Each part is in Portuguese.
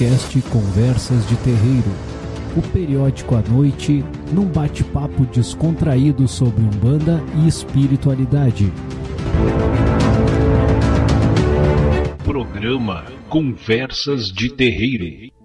podcast Conversas de Terreiro, o periódico à noite, num bate-papo descontraído sobre Umbanda e espiritualidade. Programa Conversas de Terreiro.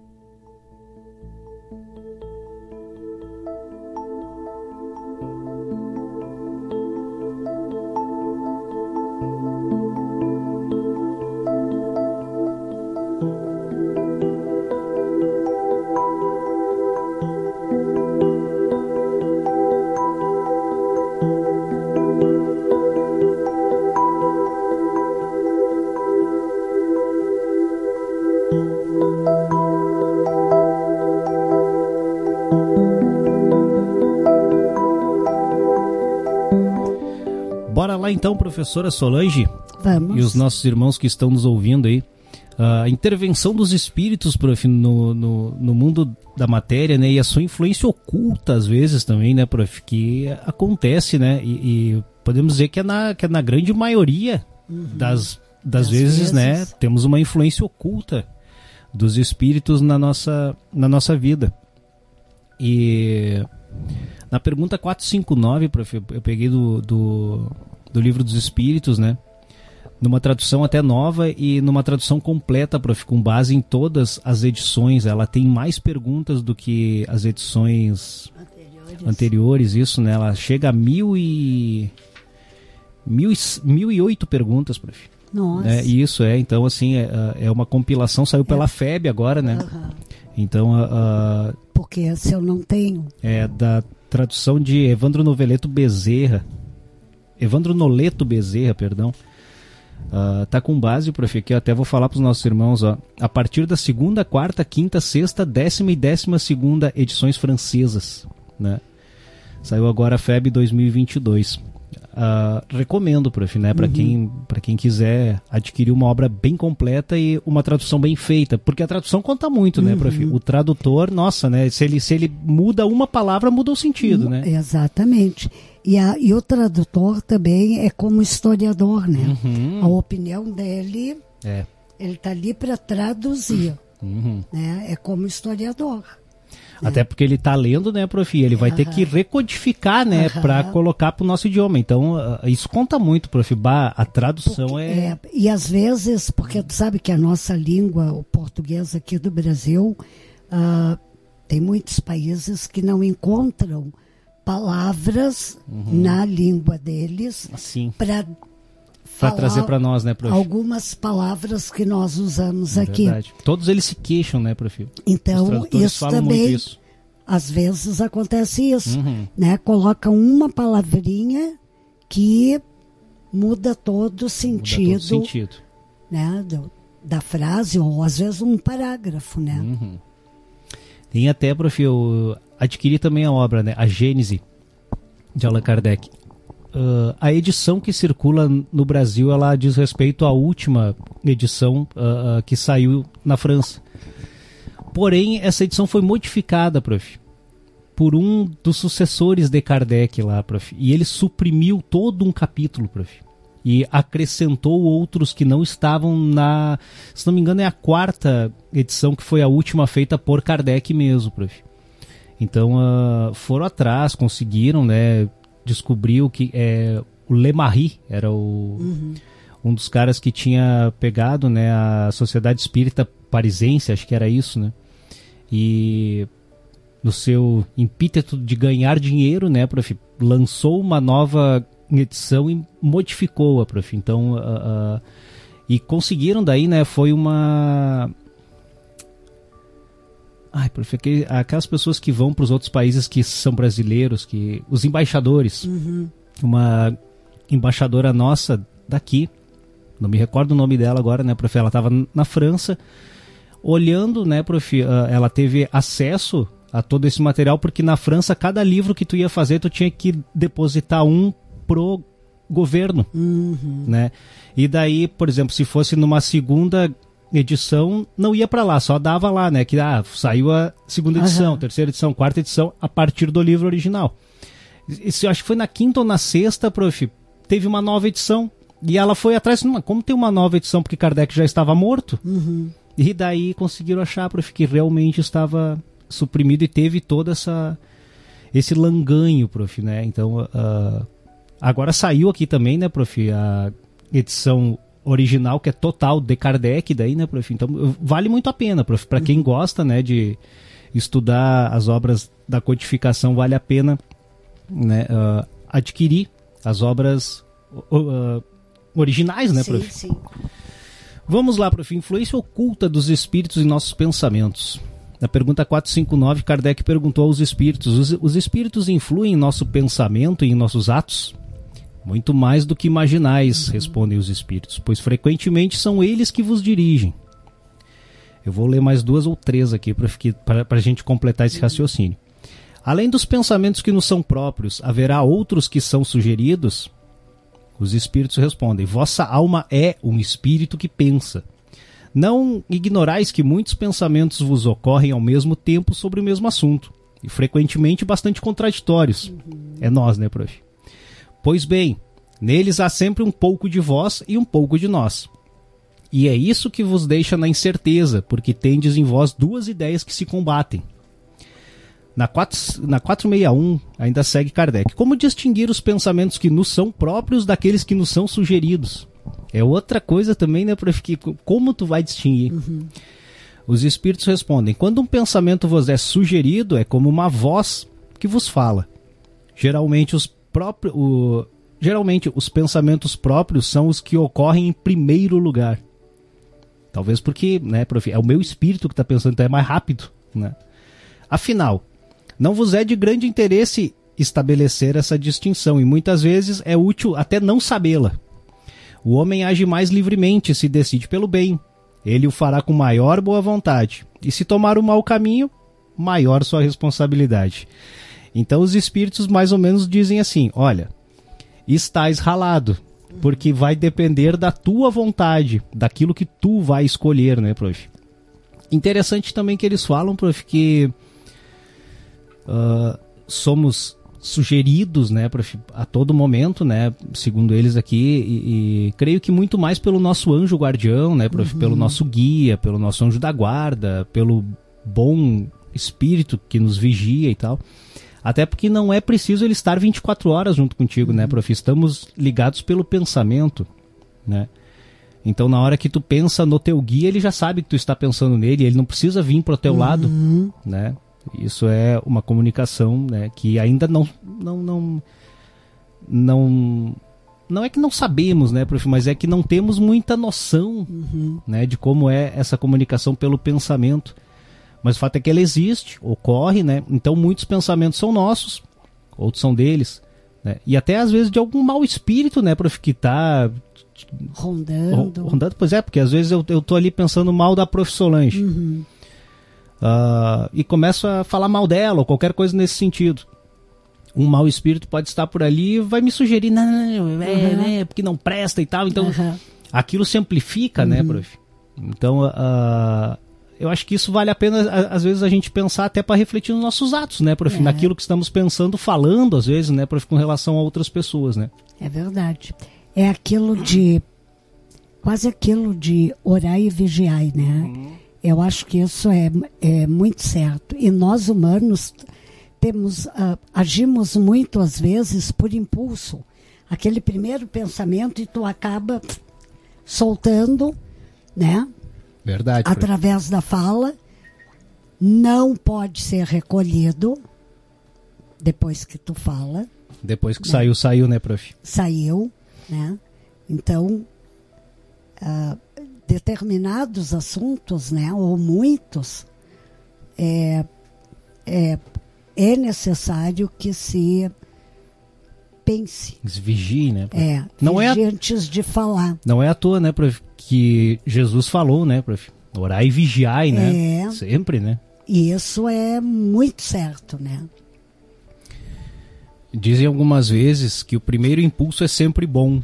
Então, professora Solange Vamos. e os nossos irmãos que estão nos ouvindo aí. A intervenção dos espíritos, prof, no, no, no mundo da matéria, né? E a sua influência oculta, às vezes, também, né, prof? Que acontece, né? E, e podemos dizer que é na, que é na grande maioria das, das Das vezes, né? vezes. Temos uma influência oculta dos espíritos na nossa, na nossa vida. E na pergunta 459, prof, eu eu peguei do, do, do livro dos espíritos, né? Numa tradução até nova e numa tradução completa, prof, com base em todas as edições. Ela tem mais perguntas do que as edições Anteriores. anteriores, isso, né? Ela chega a mil e... Mil e, mil e oito perguntas, prof. Nossa. É, isso é, então assim, é, é uma compilação, saiu pela FEB agora, né? Aham. Então, a- a- Porque se eu não tenho. é da tradução de Evandro Noveleto Bezerra. Evandro Noleto Bezerra, perdão. Ah, tá com base, prof, aqui eu até vou falar para os nossos irmãos, ó. A partir da segunda, quarta, quinta, sexta, décima e décima segunda edições francesas, né? Saiu agora a FEB 2022. Ah, recomendo, prof, né, para quem para quem quiser adquirir uma obra bem completa e uma tradução bem feita, porque a tradução conta muito, né, prof? O tradutor, nossa, né, se ele se ele muda uma palavra, muda o sentido, né? Exatamente. E, a, e o tradutor também é como historiador, né? Uhum. A opinião dele, É. ele está ali para traduzir. Uhum. Né? É como historiador. Até porque ele tá lendo, né, prof? Ele vai ter que recodificar, né, Aham. para colocar pro nosso idioma. Então, ah, isso conta muito, prof. Bah, a tradução é... É, e às vezes, porque tu sabe que a nossa língua, o português aqui do Brasil, ah, tem muitos países que não encontram palavras Uhum. na língua deles assim, para para trazer para nós, né, prof? algumas palavras que nós usamos É aqui. verdade. Todos eles se queixam, né, prof? Então, isso também, isso. às vezes acontece isso, Uhum. né? Coloca uma palavrinha que muda todo o Muda sentido, todo sentido. né? do- da frase, ou às vezes um parágrafo, né? Uhum. Tem até, prof, eu adquiri também a obra, né, a Gênese, de Allan Kardec. Ah, a edição que circula no Brasil, ela diz respeito à última edição ah, que saiu na França. Porém, essa edição foi modificada, prof, por um dos sucessores de Kardec lá, prof. E ele suprimiu todo um capítulo, prof. E acrescentou outros que não estavam na. Se não me engano, é a quarta edição que foi a última feita por Kardec mesmo, prof. Então ah, foram atrás, conseguiram, né? Descobriu que é, o Lemarie era o, um dos caras que tinha pegado né, a Sociedade Espírita Parisense, acho que era isso, né? E no seu impíteto de ganhar dinheiro, né, prof, lançou uma nova edição e modificou-a, prof. Então, ah, ah, e conseguiram daí, né, foi uma... Ai, prof, aquele- aquelas pessoas que vão para os outros países que são brasileiros, que os embaixadores, uma embaixadora nossa daqui, não me recordo o nome dela agora, né, prof, ela estava na França, olhando, né, prof, ah, ela teve acesso a todo esse material, porque na França, cada livro que tu ia fazer, tu tinha que depositar um pro governo, né? E daí, por exemplo, se fosse numa segunda edição, não ia para lá, só dava lá, né? Que ah, saiu a segunda edição, Aham. terceira edição, quarta edição, a partir do livro original. Isso, acho que foi na quinta ou na sexta, prof, teve uma nova edição. E ela foi atrás, "Mas como tem uma nova edição porque Kardec já estava morto? E daí conseguiram achar, prof, que realmente estava suprimido e teve toda essa esse langanho, prof, né? Então, uh, agora saiu aqui também, né, prof, a edição original que é total de Kardec daí, né, prof? Então, vale muito a pena, prof, para quem gosta, né, de estudar as obras da codificação, vale a pena, né, uh, adquirir as obras uh, originais, né, prof? Sim, sim. Vamos lá, prof. Influência oculta dos espíritos em nossos pensamentos. Na pergunta 459, Kardec perguntou aos espíritos: os, os espíritos influem em nosso pensamento e em nossos atos? Muito mais do que imaginais, respondem os espíritos, pois frequentemente são eles que vos dirigem. Eu vou ler mais duas ou três aqui para a gente completar esse raciocínio. Além dos pensamentos que nos são próprios, haverá outros que são sugeridos? Os espíritos respondem: Vossa alma é um espírito que pensa. Não ignorais que muitos pensamentos vos ocorrem ao mesmo tempo sobre o mesmo assunto, e frequentemente bastante contraditórios. Uhum. É nós, né, prof? Pois bem, neles há sempre um pouco de vós e um pouco de nós. E é isso que vos deixa na incerteza, porque tendes em vós duas ideias que se combatem. Na, 4, na 461, ainda segue Kardec. Como distinguir os pensamentos que nos são próprios daqueles que nos são sugeridos? É outra coisa também, né? Que, como tu vai distinguir? Uhum. Os espíritos respondem: quando um pensamento vos é sugerido, é como uma voz que vos fala. Geralmente os próprios. O, geralmente os pensamentos próprios são os que ocorrem em primeiro lugar. Talvez porque, né, prof, é o meu espírito que está pensando, então é mais rápido, né? Afinal, não vos é de grande interesse estabelecer essa distinção e muitas vezes é útil até não sabê-la. O homem age mais livremente se decide pelo bem. Ele o fará com maior boa vontade. E se tomar o mau caminho, maior sua responsabilidade. Então os espíritos mais ou menos dizem assim: olha, estás ralado, porque vai depender da tua vontade, daquilo que tu vai escolher, né, prof? Interessante também que eles falam, prof, que uh, somos sugeridos, né, a todo momento, né, segundo eles aqui, e, e, creio que muito mais pelo nosso anjo guardião, né, uhum. pelo nosso guia, pelo nosso anjo da guarda, pelo bom espírito que nos vigia e tal. Até porque não é preciso ele estar 24 horas junto contigo, né, prof? Estamos ligados pelo pensamento, né? Então, na hora que tu pensa no teu guia, ele já sabe que tu está pensando nele, ele não precisa vir pro teu uhum. lado, né? Isso é uma comunicação né, que ainda não, não, não, não, não é que não sabemos, né, prof, mas é que não temos muita noção uhum. né, de como é essa comunicação pelo pensamento. Mas o fato é que ela existe, ocorre, né? Então muitos pensamentos são nossos, outros são deles. Né? E até às vezes de algum mau espírito, né, prof, que tá rondando. Rondando, pois é, porque às vezes eu, eu tô ali pensando mal da prof Solange. Uhum. Uh, e começo a falar mal dela ou qualquer coisa nesse sentido. Um mau espírito pode estar por ali e vai me sugerir, não, não, é, uhum. né, porque não presta e tal. Então, uhum. aquilo se amplifica, né, uhum. prof? Então, uh, eu acho que isso vale a pena, às vezes, a gente pensar até para refletir nos nossos atos, né, prof? É. Naquilo que estamos pensando, falando, às vezes, né, prof, com relação a outras pessoas, né? É verdade. É aquilo de. quase aquilo de orar e vigiar, né? Uhum eu acho que isso é, é muito certo. E nós humanos temos, uh, agimos muito às vezes por impulso. Aquele primeiro pensamento e tu acaba soltando, né? Verdade. Através da fala. Não pode ser recolhido depois que tu fala. Depois que né? saiu, saiu, né, prof? Saiu, né? Então, uh, determinados assuntos, né, ou muitos, é, é, é necessário que se pense. Se vigie, né? É, não é antes de falar. Não é à toa, né, prof, que Jesus falou, né, prof? Orar e vigiar, né? É, Sempre, né? E isso é muito certo, né? Dizem algumas vezes que o primeiro impulso é sempre bom,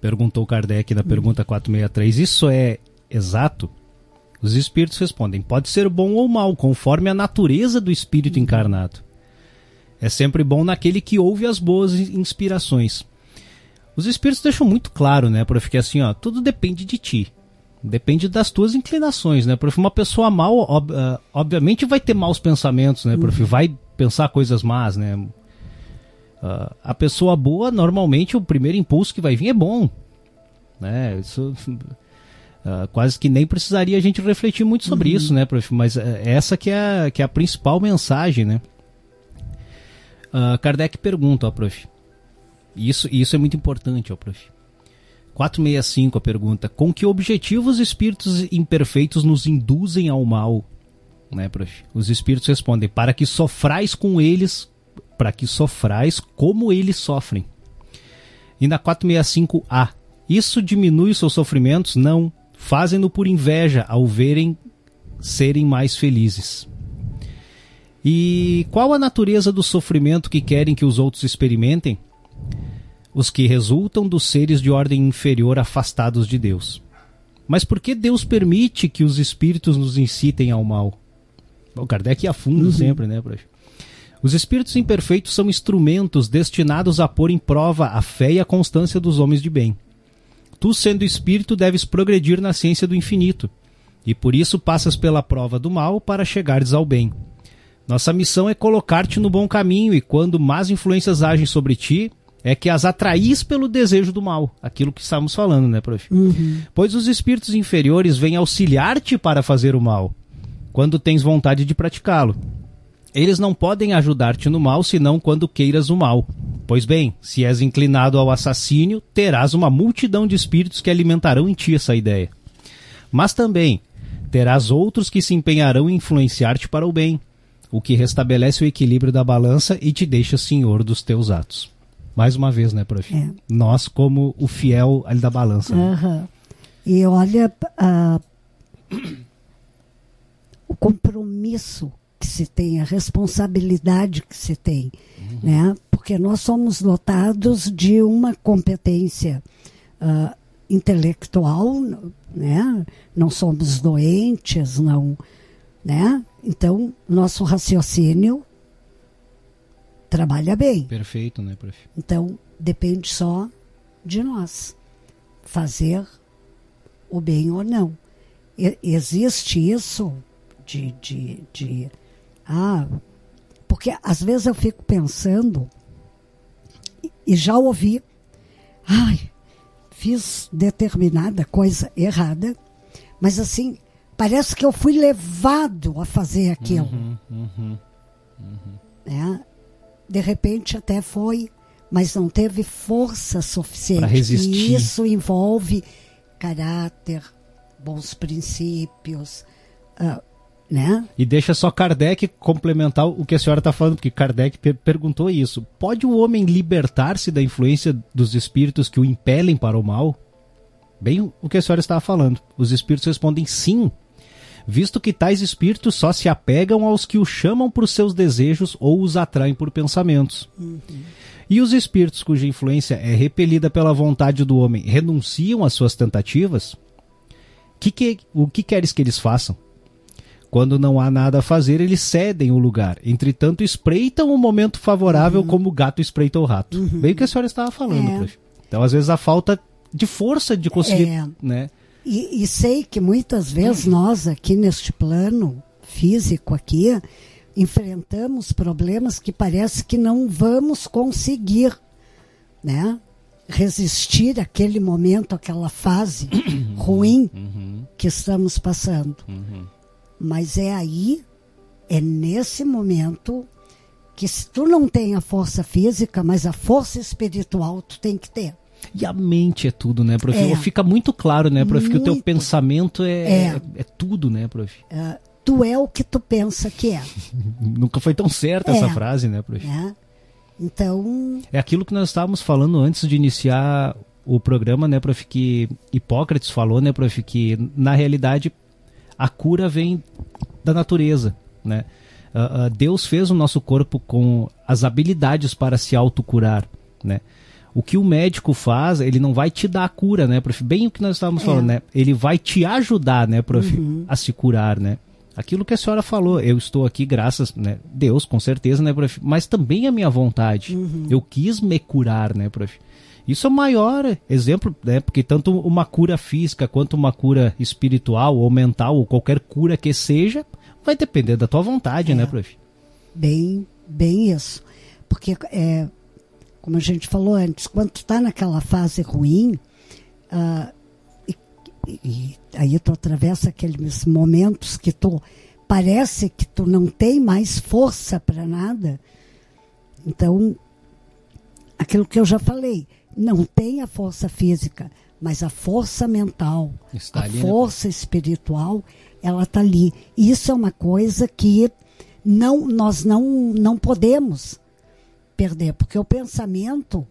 Perguntou Kardec na pergunta 463. Isso é exato? Os espíritos respondem: pode ser bom ou mal, conforme a natureza do espírito encarnado. É sempre bom naquele que ouve as boas inspirações. Os espíritos deixam muito claro, né, para ficar assim, ó, tudo depende de ti. Depende das tuas inclinações, né, prof? Uma pessoa mal, ob, uh, obviamente, vai ter maus pensamentos, né, prof? Uhum. Vai pensar coisas más, né? Uh, a pessoa boa, normalmente, o primeiro impulso que vai vir é bom, né? Isso uh, quase que nem precisaria a gente refletir muito sobre uhum. isso, né, prof? Mas uh, essa que é, a, que é a principal mensagem, né? Kardec pergunta, ó, prof. Isso, isso é muito importante, ó, prof. 465 a pergunta: Com que objetivo os espíritos imperfeitos nos induzem ao mal? Né, prof? Os espíritos respondem: Para que sofrais com eles, para que sofrais como eles sofrem. E na 465A: Isso diminui seus sofrimentos? Não. Fazem-no por inveja ao verem serem mais felizes. E qual a natureza do sofrimento que querem que os outros experimentem? os que resultam dos seres de ordem inferior afastados de Deus. Mas por que Deus permite que os espíritos nos incitem ao mal? O Kardec ia fundo uhum. sempre, né, prof? Os espíritos imperfeitos são instrumentos destinados a pôr em prova a fé e a constância dos homens de bem. Tu, sendo espírito, deves progredir na ciência do infinito, e por isso passas pela prova do mal para chegares ao bem. Nossa missão é colocar-te no bom caminho, e quando más influências agem sobre ti, é que as atraís pelo desejo do mal, aquilo que estamos falando, né, prof? Uhum. Pois os espíritos inferiores vêm auxiliar-te para fazer o mal, quando tens vontade de praticá-lo. Eles não podem ajudar-te no mal senão quando queiras o mal. Pois bem, se és inclinado ao assassínio, terás uma multidão de espíritos que alimentarão em ti essa ideia. Mas também terás outros que se empenharão em influenciar-te para o bem, o que restabelece o equilíbrio da balança e te deixa senhor dos teus atos. Mais uma vez, né, prof? É. Nós como o fiel ali da balança. Uhum. E olha uh, o compromisso que se tem, a responsabilidade que se tem, uhum. né? Porque nós somos dotados de uma competência uh, intelectual, né? Não somos doentes, não, né? Então, nosso raciocínio trabalha bem. Perfeito, né, prof? Então, depende só de nós fazer o bem ou não. E, existe isso de, de, de. Ah, porque às vezes eu fico pensando, e, e já ouvi, ai, fiz determinada coisa errada, mas assim, parece que eu fui levado a fazer aquilo. Uhum, uhum, uhum. É, de repente até foi, mas não teve força suficiente. Para resistir. E isso envolve caráter, bons princípios, uh, né? E deixa só Kardec complementar o que a senhora está falando, porque Kardec per perguntou isso. Pode o homem libertar-se da influência dos espíritos que o impelem para o mal? Bem o que a senhora estava falando. Os espíritos respondem sim visto que tais espíritos só se apegam aos que o chamam por seus desejos ou os atraem por pensamentos. Uhum. E os espíritos cuja influência é repelida pela vontade do homem renunciam às suas tentativas? Que que, o que queres que eles façam? Quando não há nada a fazer, eles cedem o lugar. Entretanto, espreitam o momento favorável uhum. como o gato espreita o rato. Uhum. Bem o que a senhora estava falando, é. Então, às vezes, a falta de força de conseguir, é. né? E, e sei que muitas vezes nós aqui neste plano físico aqui enfrentamos problemas que parece que não vamos conseguir, né? Resistir àquele momento, àquela fase uhum. ruim uhum. que estamos passando. Uhum. Mas é aí, é nesse momento que se tu não tem a força física, mas a força espiritual tu tem que ter. E a mente é tudo, né, prof? É. Fica muito claro, né, prof, muito. que o teu pensamento é, é. é, tudo, né, prof? Uh, tu é o que tu pensa que é. Nunca foi tão certa essa é. frase, né, prof? É. Então. É aquilo que nós estávamos falando antes de iniciar o programa, né, prof, que Hipócrates falou, né, prof, que na realidade a cura vem da natureza, né? Uh, uh, Deus fez o nosso corpo com as habilidades para se autocurar, né? O que o médico faz, ele não vai te dar a cura, né, prof? Bem o que nós estávamos é. falando, né? Ele vai te ajudar, né, prof, uhum. a se curar, né? Aquilo que a senhora falou, eu estou aqui graças, né? Deus, com certeza, né, prof? Mas também a minha vontade. Uhum. Eu quis me curar, né, prof? Isso é o maior exemplo, né? Porque tanto uma cura física quanto uma cura espiritual ou mental ou qualquer cura que seja, vai depender da tua vontade, né, é. né, prof? Bem, bem isso. Porque, é, como a gente falou antes, quando tu está naquela fase ruim, uh, e, e, aí tu atravessa aqueles momentos que tu parece que tu não tem mais força para nada. Então, aquilo que eu já falei, não tem a força física, mas a força mental, Está a ali, né, força né? espiritual, ela está ali. Isso é uma coisa que não, nós não, não podemos perder, porque o pensamento,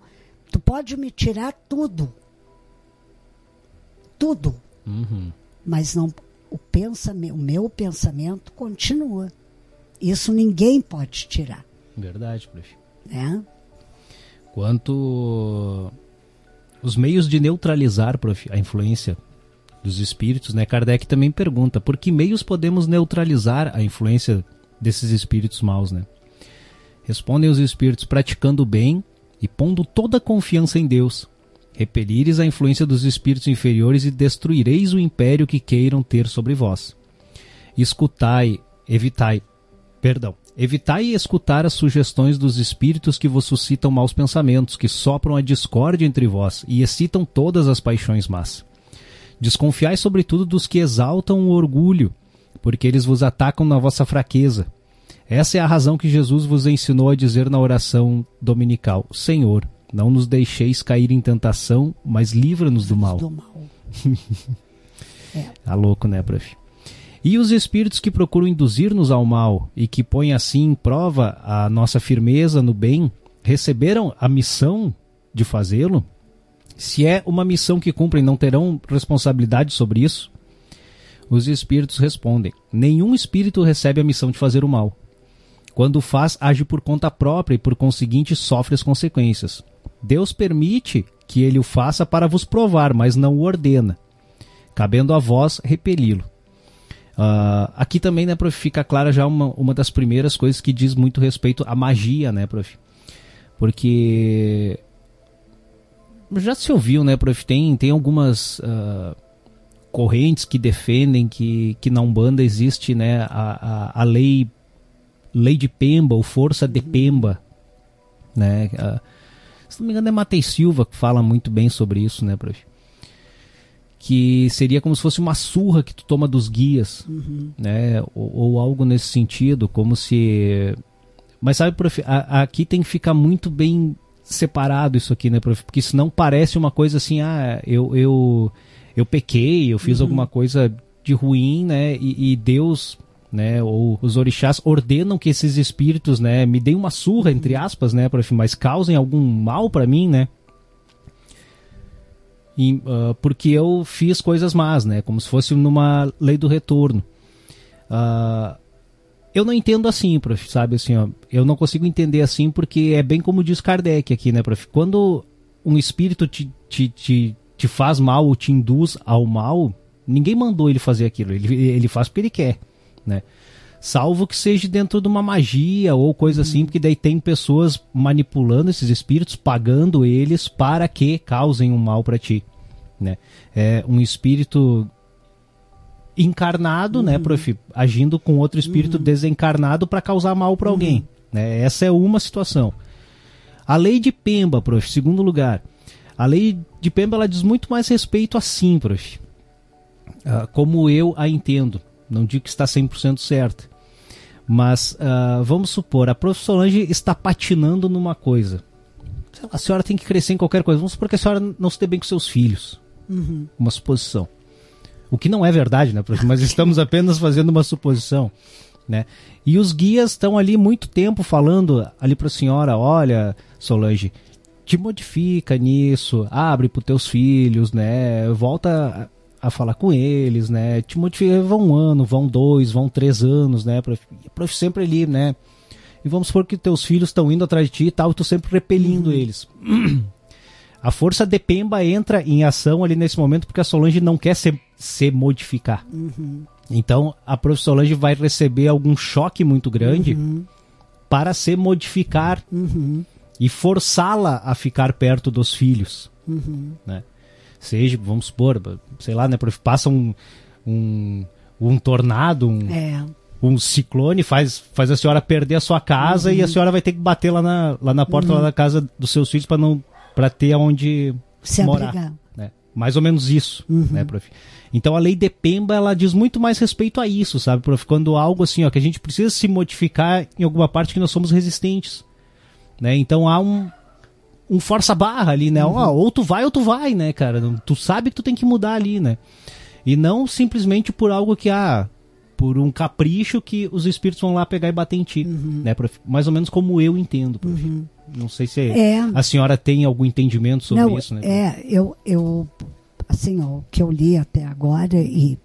tu pode me tirar tudo, tudo, uhum. mas não o pensamento, o meu pensamento continua. Isso ninguém pode tirar. Verdade, prof. É? Quanto os meios de neutralizar, prof, a influência dos espíritos, né? Kardec também pergunta: por que meios podemos neutralizar a influência desses espíritos maus, né? Respondem os espíritos praticando o bem e pondo toda a confiança em Deus. Repelires a influência dos espíritos inferiores e destruireis o império que queiram ter sobre vós. Escutai, evitai, perdão, evitai escutar as sugestões dos espíritos que vos suscitam maus pensamentos, que sopram a discórdia entre vós e excitam todas as paixões más. Desconfiai sobretudo dos que exaltam o orgulho, porque eles vos atacam na vossa fraqueza. Essa é a razão que Jesus vos ensinou a dizer na oração dominical: Senhor, não nos deixeis cair em tentação, mas livra-nos do mal. Do mal. é. Tá louco, né, prof? E os espíritos que procuram induzir-nos ao mal e que põem assim em prova a nossa firmeza no bem, receberam a missão de fazê-lo? Se é uma missão que cumprem, não terão responsabilidade sobre isso? Os espíritos respondem: Nenhum espírito recebe a missão de fazer o mal. Quando faz, age por conta própria e, por conseguinte, sofre as consequências. Deus permite que ele o faça para vos provar, mas não o ordena, cabendo a vós repeli-lo. Uh, aqui também, né, prof, fica clara já uma, uma das primeiras coisas que diz muito respeito à magia, né, prof? Porque já se ouviu, né, prof? Tem, tem algumas uh, correntes que defendem que, que na Umbanda existe, né, a, a, a lei, lei de Pemba, ou força de Pemba, né? Uh, se não me engano é Matei Silva que fala muito bem sobre isso, né, prof? Que seria como se fosse uma surra que tu toma dos guias, uhum. né? Ou, ou, algo nesse sentido, como se... Mas sabe, prof, a, aqui tem que ficar muito bem separado isso aqui, né, prof? Porque senão parece uma coisa assim, ah, eu eu, eu pequei, eu fiz uhum. alguma coisa de ruim, né? E, e, Deus, né, ou os orixás ordenam que esses espíritos, né, me deem uma surra entre aspas, né, prof, mas causem algum mal para mim, né? E, uh, porque eu fiz coisas más, né? Como se fosse numa lei do retorno. Uh, eu não entendo assim, prof, sabe assim, ó, eu não consigo entender assim porque é bem como diz Kardec aqui, né, prof? Quando um espírito te, te, te, te faz mal ou te induz ao mal, ninguém mandou ele fazer aquilo, ele, ele faz porque ele quer, né? Salvo que seja dentro de uma magia ou coisa assim, porque daí tem pessoas manipulando esses espíritos, pagando eles para que causem um mal para ti, né? É um espírito encarnado, né, uhum. né, prof, agindo com outro espírito uhum. desencarnado para causar mal para alguém. Uhum. Né? Essa é uma situação. A lei de Pemba, prof, segundo lugar. A lei de Pemba ela diz muito mais respeito assim, prof. Uh, como eu a entendo. Não digo que está 100% certa. Mas uh, vamos supor, a prof. Solange está patinando numa coisa. A senhora tem que crescer em qualquer coisa. Vamos supor que a senhora não se dê bem com seus filhos. Uhum. Uma suposição. O que não é verdade, né, prof? Mas estamos apenas fazendo uma suposição. Né? E os guias estão ali muito tempo falando ali para a senhora, olha, Solange, te modifica nisso, abre para os teus filhos, né? Volta a, falar com eles, né? Te modifica, vão um ano, vão dois, vão três anos, né? Prof sempre ali, né? E vamos supor que teus filhos estão indo atrás de ti e tal, e tu sempre repelindo uhum. eles. A força de Pemba entra em ação ali nesse momento porque a Solange não quer se, se modificar. Uhum. Então, a prof. Solange vai receber algum choque muito grande Uhum. para se modificar e forçá-la a ficar perto dos filhos. Uhum. Né? Seja, vamos supor, sei lá, né, prof, passa um, um, um tornado, um, É. um ciclone, faz, faz a senhora perder a sua casa e a senhora vai ter que bater lá na, lá na porta lá da casa dos seus filhos para não para ter onde Se morar. abrigar. Né? Mais ou menos isso, né, prof? Então a lei de Pemba ela diz muito mais respeito a isso, sabe, prof? Quando algo assim, ó, que a gente precisa se modificar em alguma parte que nós somos resistentes, né? Então há um um força barra ali, né? Ó, ou tu vai ou tu vai, né, cara? Tu sabe que tu tem que mudar ali, né? E não simplesmente por algo que ah, por um capricho que os espíritos vão lá pegar e bater em ti, né, prof? Mais ou menos como eu entendo, prof. Não sei se É. a senhora tem algum entendimento sobre Não, isso, né? é, eu, eu, assim, ó, o que eu li até agora e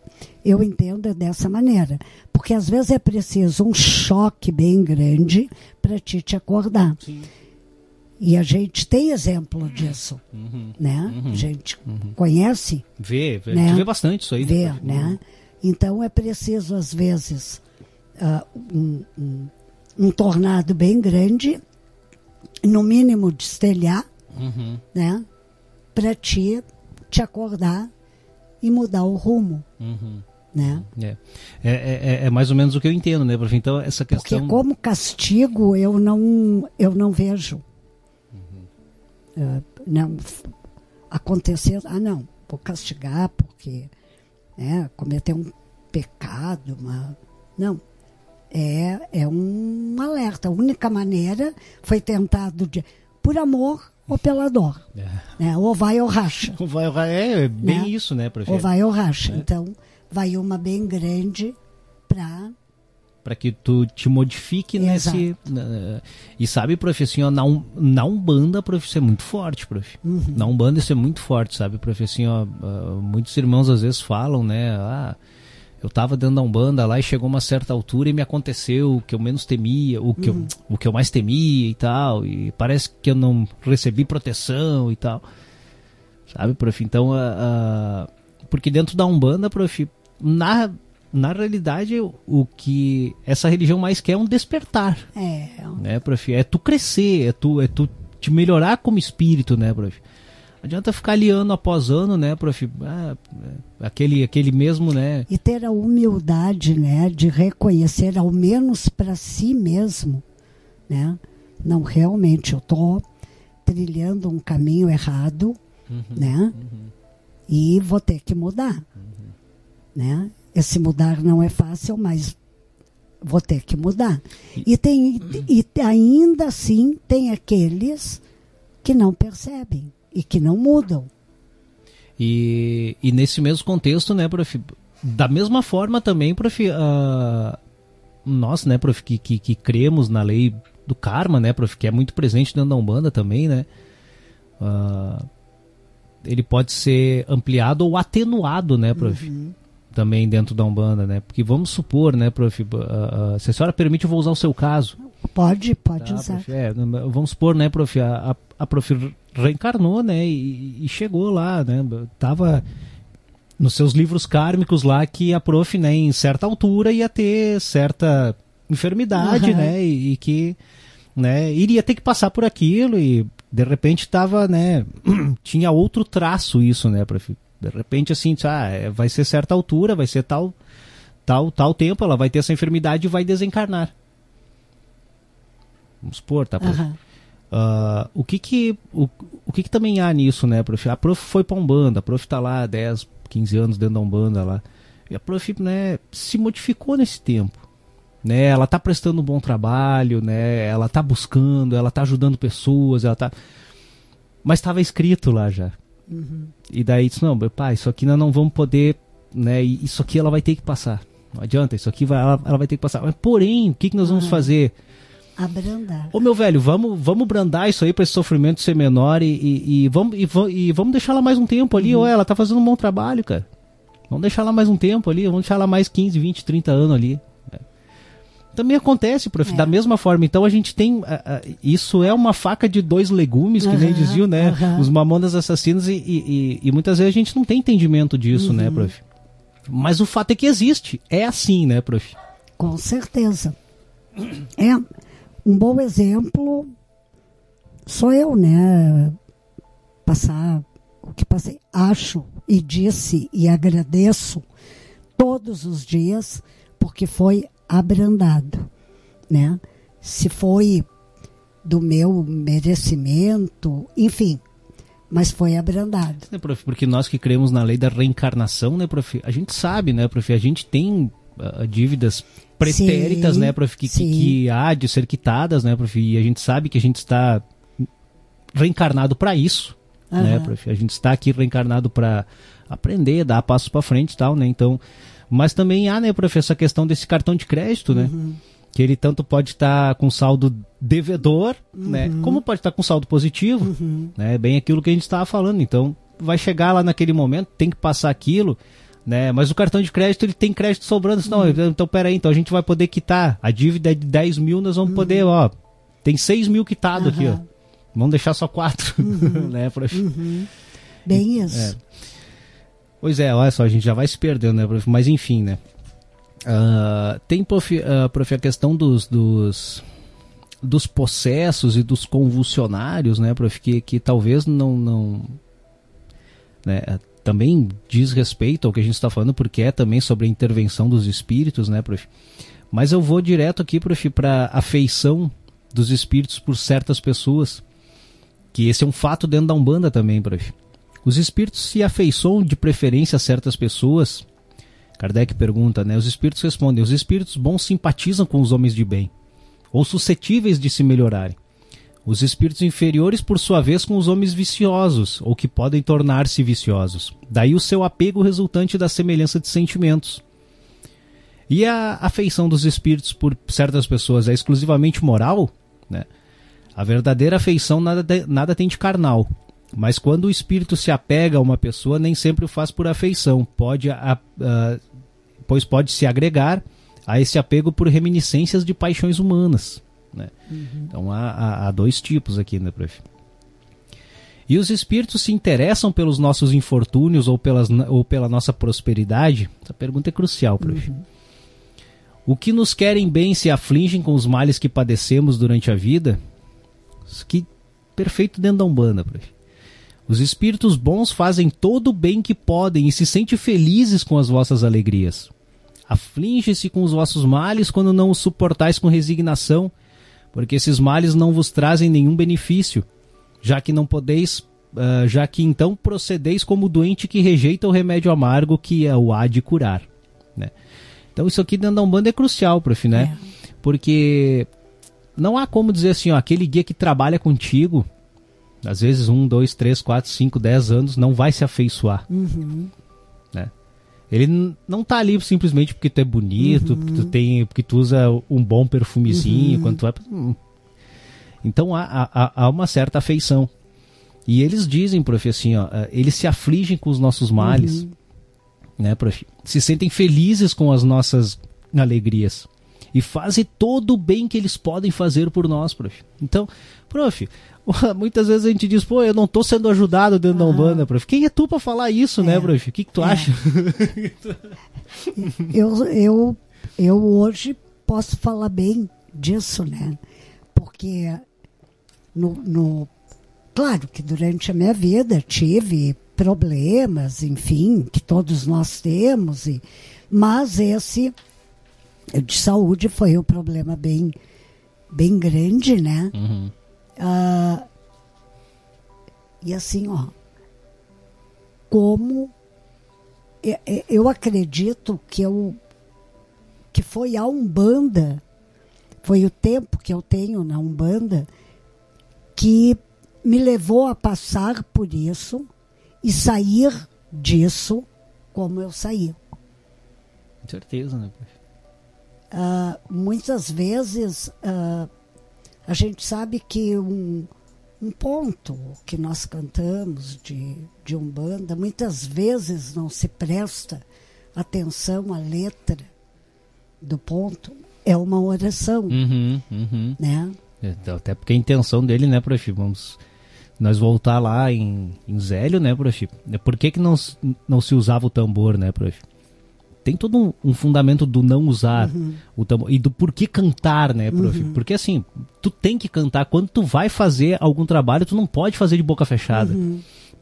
eu entendo dessa maneira. Porque às vezes é preciso um choque bem grande para ti te acordar. E a gente tem exemplo disso, né? A gente conhece, Vê, vê, Né? a gente vê bastante isso aí. vê, prof? né? Então é preciso, às vezes, ah, um, um- um tornado bem grande, no mínimo destelhar, Uhum, né? Para te, te acordar e mudar o rumo, uhum. né? É. É, é, é mais ou menos o que eu entendo, né? Então, essa Porque questão. como castigo eu não eu não vejo Ah, não acontecer ah não vou castigar porque né, cometeu um pecado uma não é é um alerta a única maneira foi tentado de por amor ou pela dor É. né? ou vai ou racha Vai, vai, é bem Né? isso, né, prof? ou vai ou racha É. então vai uma bem grande para Para que tu te modifique nesse. na- e sabe, prof, assim, ó, na, um, na Umbanda, prof, isso é muito forte, prof. Uhum. Na Umbanda isso é muito forte, sabe, prof, assim, ó, ah, muitos irmãos às vezes falam, né, ah, eu tava dentro da Umbanda lá e chegou uma certa altura e me aconteceu o que eu menos temia, o que, Uhum. eu, o que eu mais temia e tal, e parece que eu não recebi proteção e tal. Sabe, prof? Então, a- porque dentro da Umbanda, prof, na, na realidade, o, que essa religião mais quer é um despertar, é né, prof? É tu crescer, é tu, é tu te melhorar como espírito, né, prof? Não adianta ficar ali ano após ano, né, prof? Ah, aquele, aquele mesmo, né? e ter a humildade, né, de reconhecer ao menos para si mesmo, né? Não realmente eu tô trilhando um caminho errado, né? E vou ter que mudar, né? Esse mudar não é fácil, mas vou ter que mudar. E tem e ainda assim tem aqueles que não percebem e que não mudam. E, e nesse mesmo contexto, né, prof? Da mesma forma também, prof, ah, nós, né, prof, que, que, que cremos na lei do karma, né, prof, que é muito presente dentro da Umbanda também, né? ah, ele pode ser ampliado ou atenuado, né, prof? Também dentro da Umbanda, né? Porque vamos supor, né, prof, ah, ah, se a senhora permite, eu vou usar o seu caso. Pode, pode Tá, usar. prof, é, vamos supor, né, prof, a, a, a prof reencarnou, né, e, e chegou lá, né, tava nos seus livros kármicos lá que a prof, né, em certa altura ia ter certa enfermidade, Aham. né, e, e que, né, iria ter que passar por aquilo e de repente tava, né, tinha outro traço isso, né, prof, de repente assim, ah, é, vai ser certa altura, vai ser tal, tal, tal tempo, ela vai ter essa enfermidade e vai desencarnar. Vamos supor, tá? Aham. Ah, o que que o, o que que também há nisso, né, prof? A prof foi pra Umbanda, a prof tá lá há 10, 15 anos dentro da Umbanda lá. E a prof, né, se modificou nesse tempo. Né, ela tá prestando um bom trabalho, né? Ela tá buscando, ela tá ajudando pessoas, ela tá Mas estava escrito lá já. E daí disse, não, meu pai, isso aqui nós não vamos poder, né? e Isso aqui ela vai ter que passar. Não adianta, isso aqui vai, ela, ela vai ter que passar. Mas porém, o que, que nós vamos fazer? Abrandar. Ô meu velho, vamos, vamos brandar isso aí para esse sofrimento ser menor e, e, e vamos, e, e vamos deixar ela mais um tempo ali. Ô, ela tá fazendo um bom trabalho, cara. Vamos deixar ela mais um tempo ali, vamos deixar ela mais 15, 20, 30 anos ali. Também acontece, prof, É. da mesma forma. Então a gente tem. ah, ah, isso é uma faca de dois legumes, que nem diziam, né? Os mamonas assassinos, e, e, e- muitas vezes a gente não tem entendimento disso, né, Uhum. prof? Mas o fato é que existe. É assim, né, prof? Com certeza. É um bom exemplo sou eu, né? Passar o que passei. Acho e disse e agradeço todos os dias porque foi abrandado, né? Se foi do meu merecimento, enfim, mas foi abrandado. É, prof, porque nós que cremos na lei da reencarnação, né, prof, a gente sabe, né, prof, a gente tem uh, dívidas pretéritas, sim, né, prof, que, que, que, há de ser quitadas, né, prof, e a gente sabe que a gente está reencarnado para isso, né, prof, a gente está aqui reencarnado para aprender, dar passos para frente e tal, né, então, mas também há, né, prof, essa questão desse cartão de crédito, né, uhum que ele tanto pode estar tá com saldo devedor, né, uhum. né, como pode estar tá com saldo positivo, uhum. né, bem aquilo que a gente estava falando. Então, vai chegar lá naquele momento, tem que passar aquilo, né, mas o cartão de crédito ele tem crédito sobrando, não, uhum. então peraí, então a gente vai poder quitar a dívida é de 10 mil, nós vamos poder, uhum. ó, tem 6 mil quitado aqui, ó, vamos deixar só 4, uhum. né, uhum. Bem isso. É. Pois é, olha só, a gente já vai se perdendo, né, mas enfim, né. Uh, tem, prof, uh, prof, a questão dos, dos, dos possessos e dos convulsionários, né, prof, que, que talvez não. não né, também diz respeito ao que a gente está falando, porque é também sobre a intervenção dos espíritos, né, prof? Mas eu vou direto aqui, prof, para a afeição dos espíritos por certas pessoas. Que esse é um fato dentro da Umbanda também, prof. Os espíritos se afeiçoam de preferência a certas pessoas Kardec pergunta, né? Os espíritos respondem: os espíritos bons simpatizam com os homens de bem, ou suscetíveis de se melhorarem. Os espíritos inferiores, por sua vez, com os homens viciosos, ou que podem tornar-se viciosos. Daí o seu apego resultante da semelhança de sentimentos. E a afeição dos espíritos por certas pessoas é exclusivamente moral? Né? A verdadeira afeição nada, nada tem de carnal. Mas quando o espírito se apega a uma pessoa, nem sempre o faz por afeição, pode a, a, pois pode se agregar a esse apego por reminiscências de paixões humanas. Né? Uhum. Então há, há, dois tipos aqui, né, prof? E os espíritos se interessam pelos nossos infortúnios ou, pelas, ou pela nossa prosperidade? Essa pergunta é crucial, prof. Uhum. O que nos querem bem se afligem com os males que padecemos durante a vida? Que perfeito dentro da Umbanda, prof. Os espíritos bons fazem todo o bem que podem e se sentem felizes com as vossas alegrias. Aflige-se com os vossos males quando não os suportais com resignação, porque esses males não vos trazem nenhum benefício, já que não podeis, uh, já que então procedeis como doente que rejeita o remédio amargo que é o há de curar. Né? Então isso aqui dentro da Umbanda é crucial, prof, né? É. Porque não há como dizer assim, ó, aquele guia que trabalha contigo, às vezes um, dois, três, quatro, cinco, dez anos, não vai se afeiçoar. Uhum. Né? Ele não tá ali simplesmente porque tu é bonito, uhum. porque tu tem, porque tu usa um bom perfumezinho, uhum. quando tu é... Então há, há, há, uma certa afeição. E eles dizem, prof, assim, ó, eh, eles se afligem com os nossos males, uhum. né, prof? Se sentem felizes com as nossas alegrias e fazem todo o bem que eles podem fazer por nós, prof. Então, prof, Muitas vezes a gente diz, pô, eu não tô sendo ajudado dentro ah. da Umbanda, prof. Quem é tu para falar isso, né, é. né, prof? O que, que tu é. acha? eu, eu, eu hoje posso falar bem disso, né? Porque no, no, claro que durante a minha vida tive problemas, enfim, que todos nós temos, e, mas esse de saúde foi um problema bem, bem grande, né? Uhum. Ah, e assim, ó, como eu acredito que eu que foi a Umbanda, foi o tempo que eu tenho na Umbanda que me levou a passar por isso e sair disso como eu saí. Com certeza, né? Uh, muitas vezes uh, a gente sabe que um, um ponto que nós cantamos de, de Umbanda muitas vezes não se presta atenção à letra do ponto. É uma oração. Uhum, uhum. Né? É, até porque a intenção dele, né, prof? Vamos nós voltar lá em, em Zélio, né, prof? Por que, que não, não se usava o tambor, né, prof? Tem todo um, um fundamento do não usar o tambor e do porquê cantar, né, prof? Porque assim, tu tem que cantar quando tu vai fazer algum trabalho, tu não pode fazer de boca fechada.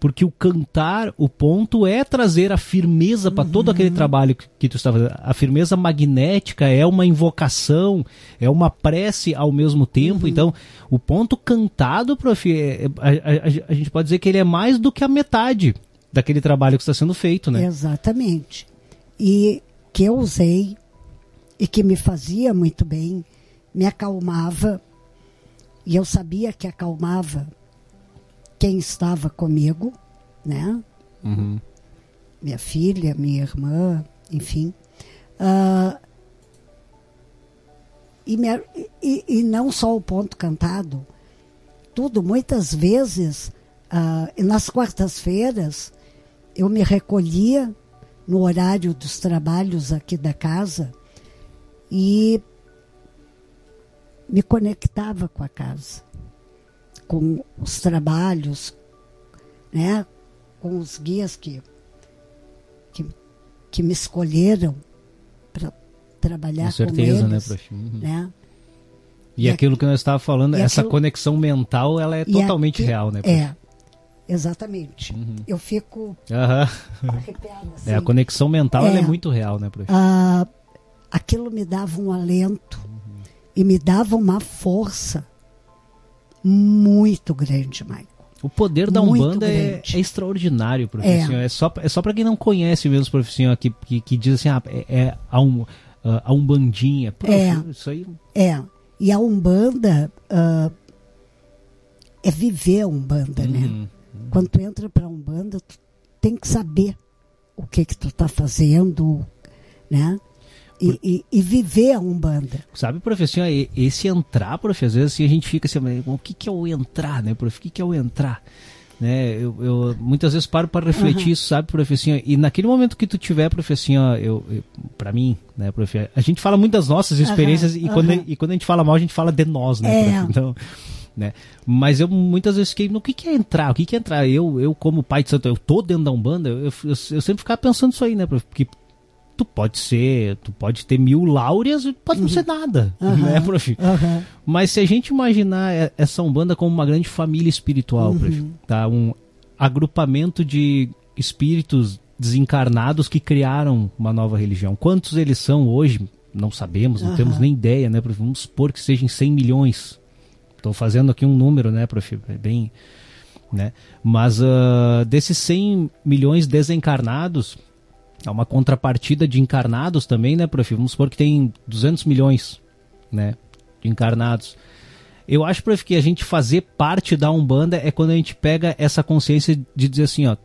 Porque o cantar, o ponto é trazer a firmeza para todo aquele trabalho que, que tu está fazendo. A firmeza magnética é uma invocação, é uma prece ao mesmo tempo. Então, o ponto cantado, prof, é- é- a, a- a gente pode dizer que ele é mais do que a metade daquele trabalho que está sendo feito, né? Exatamente. E que eu usei e que me fazia muito bem, me acalmava, e eu sabia que acalmava quem estava comigo, né? Uhum. Minha filha, minha irmã, enfim. Ah, e, me- e- e não só o ponto cantado, tudo, muitas vezes, e nas quartas-feiras, eu me recolhia no horário dos trabalhos aqui da casa e me conectava com a casa, com os trabalhos, né, com os guias que, que, que me escolheram para trabalhar Com certeza, com né, eles, prof? Uhum. né? E, E aquilo que nós estávamos falando, essa aquilo- conexão mental, ela é totalmente aqui- real, né? prof? É, exatamente. Uhum. Eu fico Aham. arrepiada. Assim. É, a conexão mental é É. muito real, né, prof? Ah, aquilo me dava um alento e me dava uma força muito grande, Michael. O poder da Muito Umbanda é, é extraordinário, professor. É. só, é só para quem não conhece mesmo, professor, que, que, que diz assim, ah, é, é a, um, a Umbandinha. Pô, É. Isso aí. É, e a Umbanda ah, é viver a Umbanda, né? Uhum. Quando tu entra para Umbanda, tu tem que saber o que que tu tá fazendo, né? E, e- e viver a Umbanda. Sabe, professor, e- esse entrar, prof, às vezes assim, a gente fica assim, o que, que é o entrar, né, prof? O que, que é o entrar? Né, eu, eu muitas vezes paro para refletir isso, sabe, professor? E naquele momento que tu tiver, professor, eu, eu para mim, né, prof, a gente fala muito das nossas experiências e, quando, e quando a gente fala mal, a gente fala de nós, né, É. Então, né? Mas eu muitas vezes fiquei, no que, que é entrar? O que, que é entrar? Eu, eu como pai de santo, eu tô dentro da Umbanda, eu, eu, eu sempre ficava pensando isso aí, né? Porque tu pode ser, tu pode ter mil láureas e pode não ser nada, Aham. né, prof? Aham. Mas se a gente imaginar essa Umbanda como uma grande família espiritual, prof, tá? Um agrupamento de espíritos desencarnados que criaram uma nova religião. Quantos eles são hoje? Não sabemos, não temos nem ideia, né, prof? Vamos supor que sejam 100 milhões. Estou fazendo aqui um número, né, prof? É Bem, né? Mas ah, desses 100 milhões desencarnados, há uma contrapartida de encarnados também, né, prof? Vamos supor que tem 200 milhões, né, de encarnados. Eu acho, prof, que a gente fazer parte da Umbanda é quando a gente pega essa consciência de dizer assim, ó,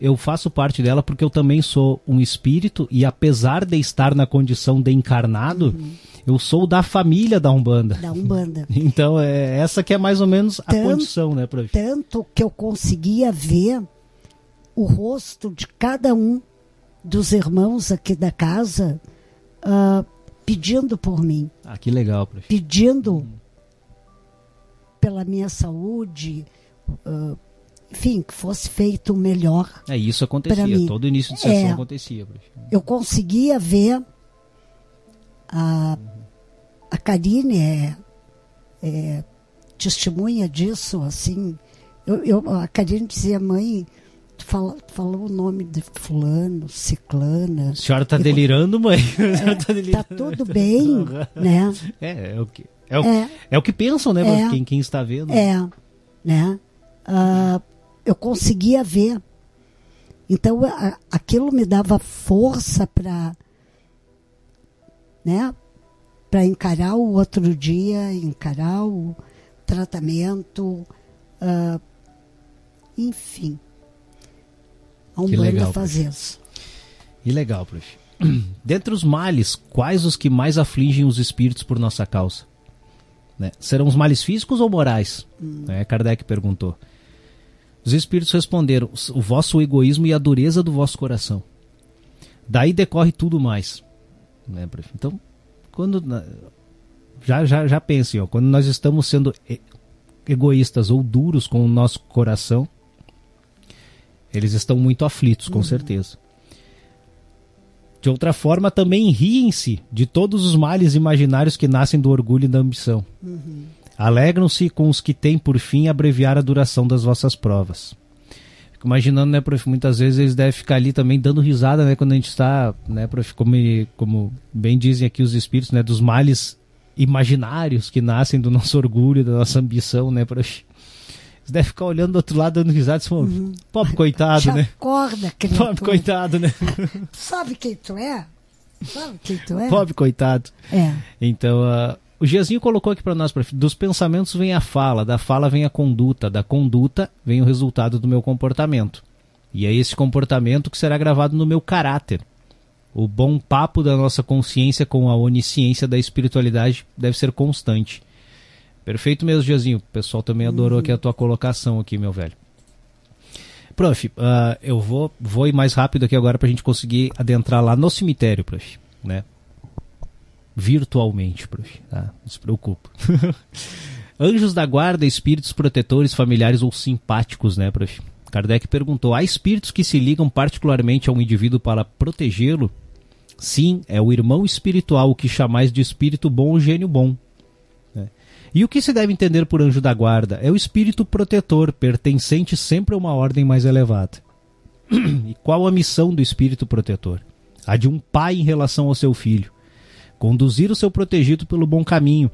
eu faço parte dela porque eu também sou um espírito e apesar de estar na condição de encarnado, eu sou da família da Umbanda. Da Umbanda. Então, é essa que é mais ou menos a Tanto- condição, né, prof? Tanto que eu conseguia ver o rosto de cada um dos irmãos aqui da casa ah, pedindo por mim, Ah, que legal, prof. pedindo pela minha saúde, ah, enfim, que fosse feito melhor. É, isso acontecia, mim. todo início de sessão É. acontecia. Eu conseguia ver a, a Karine é, é testemunha disso, assim. Eu, eu- a Karine dizia, mãe, tu, fala- tu falou o nome de fulano, ciclana. A senhora tá E- delirando, mãe? Senhora tá Tá delirando. tudo bem, né? É, é o que, é o, É. é o que pensam, né, É. Quem, quem está vendo. É, né? Ah, eu conseguia ver. Então, a- aquilo me dava força para né? Para encarar o outro dia, encarar o tratamento, ah, enfim. A Umbanda legal, faz isso. E legal, prof. Dentre os males, quais os que mais afligem os espíritos por nossa causa? Né? Serão os males físicos ou morais? Né? Kardec perguntou. Os espíritos responderam: o vosso egoísmo e a dureza do vosso coração. Daí decorre tudo mais. Né? Então, quando. Já, já, já pense, ó, quando nós estamos sendo egoístas ou duros com o nosso coração, eles estão muito aflitos, com certeza. De outra forma, também riem-se de todos os males imaginários que nascem do orgulho e da ambição. Uhum. Alegram-se com os que têm por fim abreviar a duração das vossas provas. Fico imaginando, né, prof, muitas vezes eles devem ficar ali também dando risada, né, quando a gente está, né, prof, como, como bem dizem aqui os espíritos, né, dos males imaginários que nascem do nosso orgulho, da nossa ambição, né, prof. Eles devem ficar olhando do outro lado, dando risada, e falando, uhum. pobre coitado, Já né? acorda, criatura. Pobre coitado, né? Sabe quem tu é? Sabe quem tu é? Pobre coitado. É. Então, uh, o Giazinho colocou aqui para nós, dos pensamentos vem a fala, da fala vem a conduta, da conduta vem o resultado do meu comportamento. E é esse comportamento que será gravado no meu caráter. O bom papo da nossa consciência com a onisciência da espiritualidade deve ser constante. Perfeito mesmo, Giazinho. O pessoal também adorou uhum. aqui a tua colocação aqui, meu velho. Prof, uh, eu vou, vou ir mais rápido aqui agora para a gente conseguir adentrar lá no cemitério, prof. Né? Virtualmente, prof. Tá? Não se preocupa. Anjos da guarda, espíritos protetores, familiares ou simpáticos, né, prof? Kardec perguntou: há espíritos que se ligam particularmente a um indivíduo para protegê-lo? Sim, é o irmão espiritual, o que chamais de espírito bom ou gênio bom. E o que se deve entender por anjo da guarda? É o espírito protetor, pertencente sempre a uma ordem mais elevada. e qual a missão do espírito protetor? A de um pai em relação ao seu filho. Conduzir o seu protegido pelo bom caminho,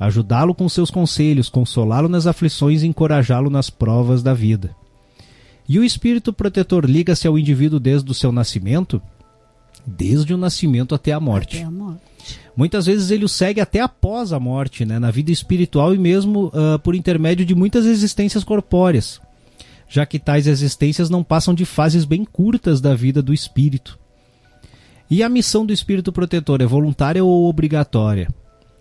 ajudá-lo com seus conselhos, consolá-lo nas aflições e encorajá-lo nas provas da vida. E o espírito protetor liga-se ao indivíduo desde o seu nascimento? Desde o nascimento até a morte. Até a morte. Muitas vezes ele o segue até após a morte, né, na vida espiritual e mesmo uh, por intermédio de muitas existências corpóreas, já que tais existências não passam de fases bem curtas da vida do espírito. E a missão do espírito protetor é voluntária ou obrigatória?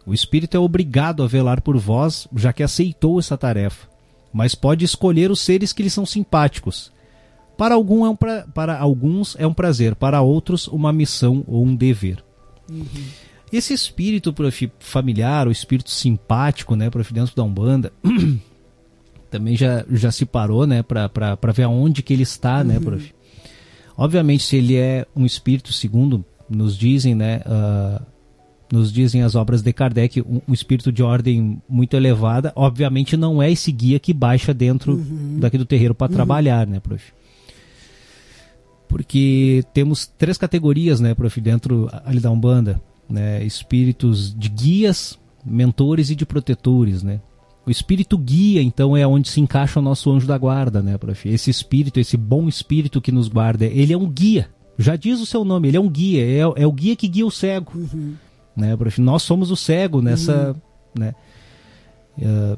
O espírito é obrigado a velar por vós, já que aceitou essa tarefa, mas pode escolher os seres que lhe são simpáticos. Para, algum é um pra... para alguns é um prazer, para outros, uma missão ou um dever. Uhum. Esse espírito prof, familiar, o espírito simpático, né, prof, dentro da Umbanda, também já, já se parou, né, para ver aonde que ele está, né, uhum. né, prof. Obviamente, se ele é um espírito, segundo nos dizem, né, uh, nos dizem as obras de Kardec, um, um, espírito de ordem muito elevada, obviamente não é esse guia que baixa dentro uhum. daqui do terreiro para uhum. trabalhar, né, prof? Porque temos três categorias, né, prof, dentro ali da Umbanda né, espíritos de guias, mentores e de protetores, né? O espírito guia, então, é onde se encaixa o nosso anjo da guarda, né, prof? Esse espírito, esse bom espírito que nos guarda, ele é um guia. Já diz o seu nome, ele é um guia, é, é o guia que guia o cego. Uhum. Né, prof? Nós somos o cego nessa. Uhum. Né, uh,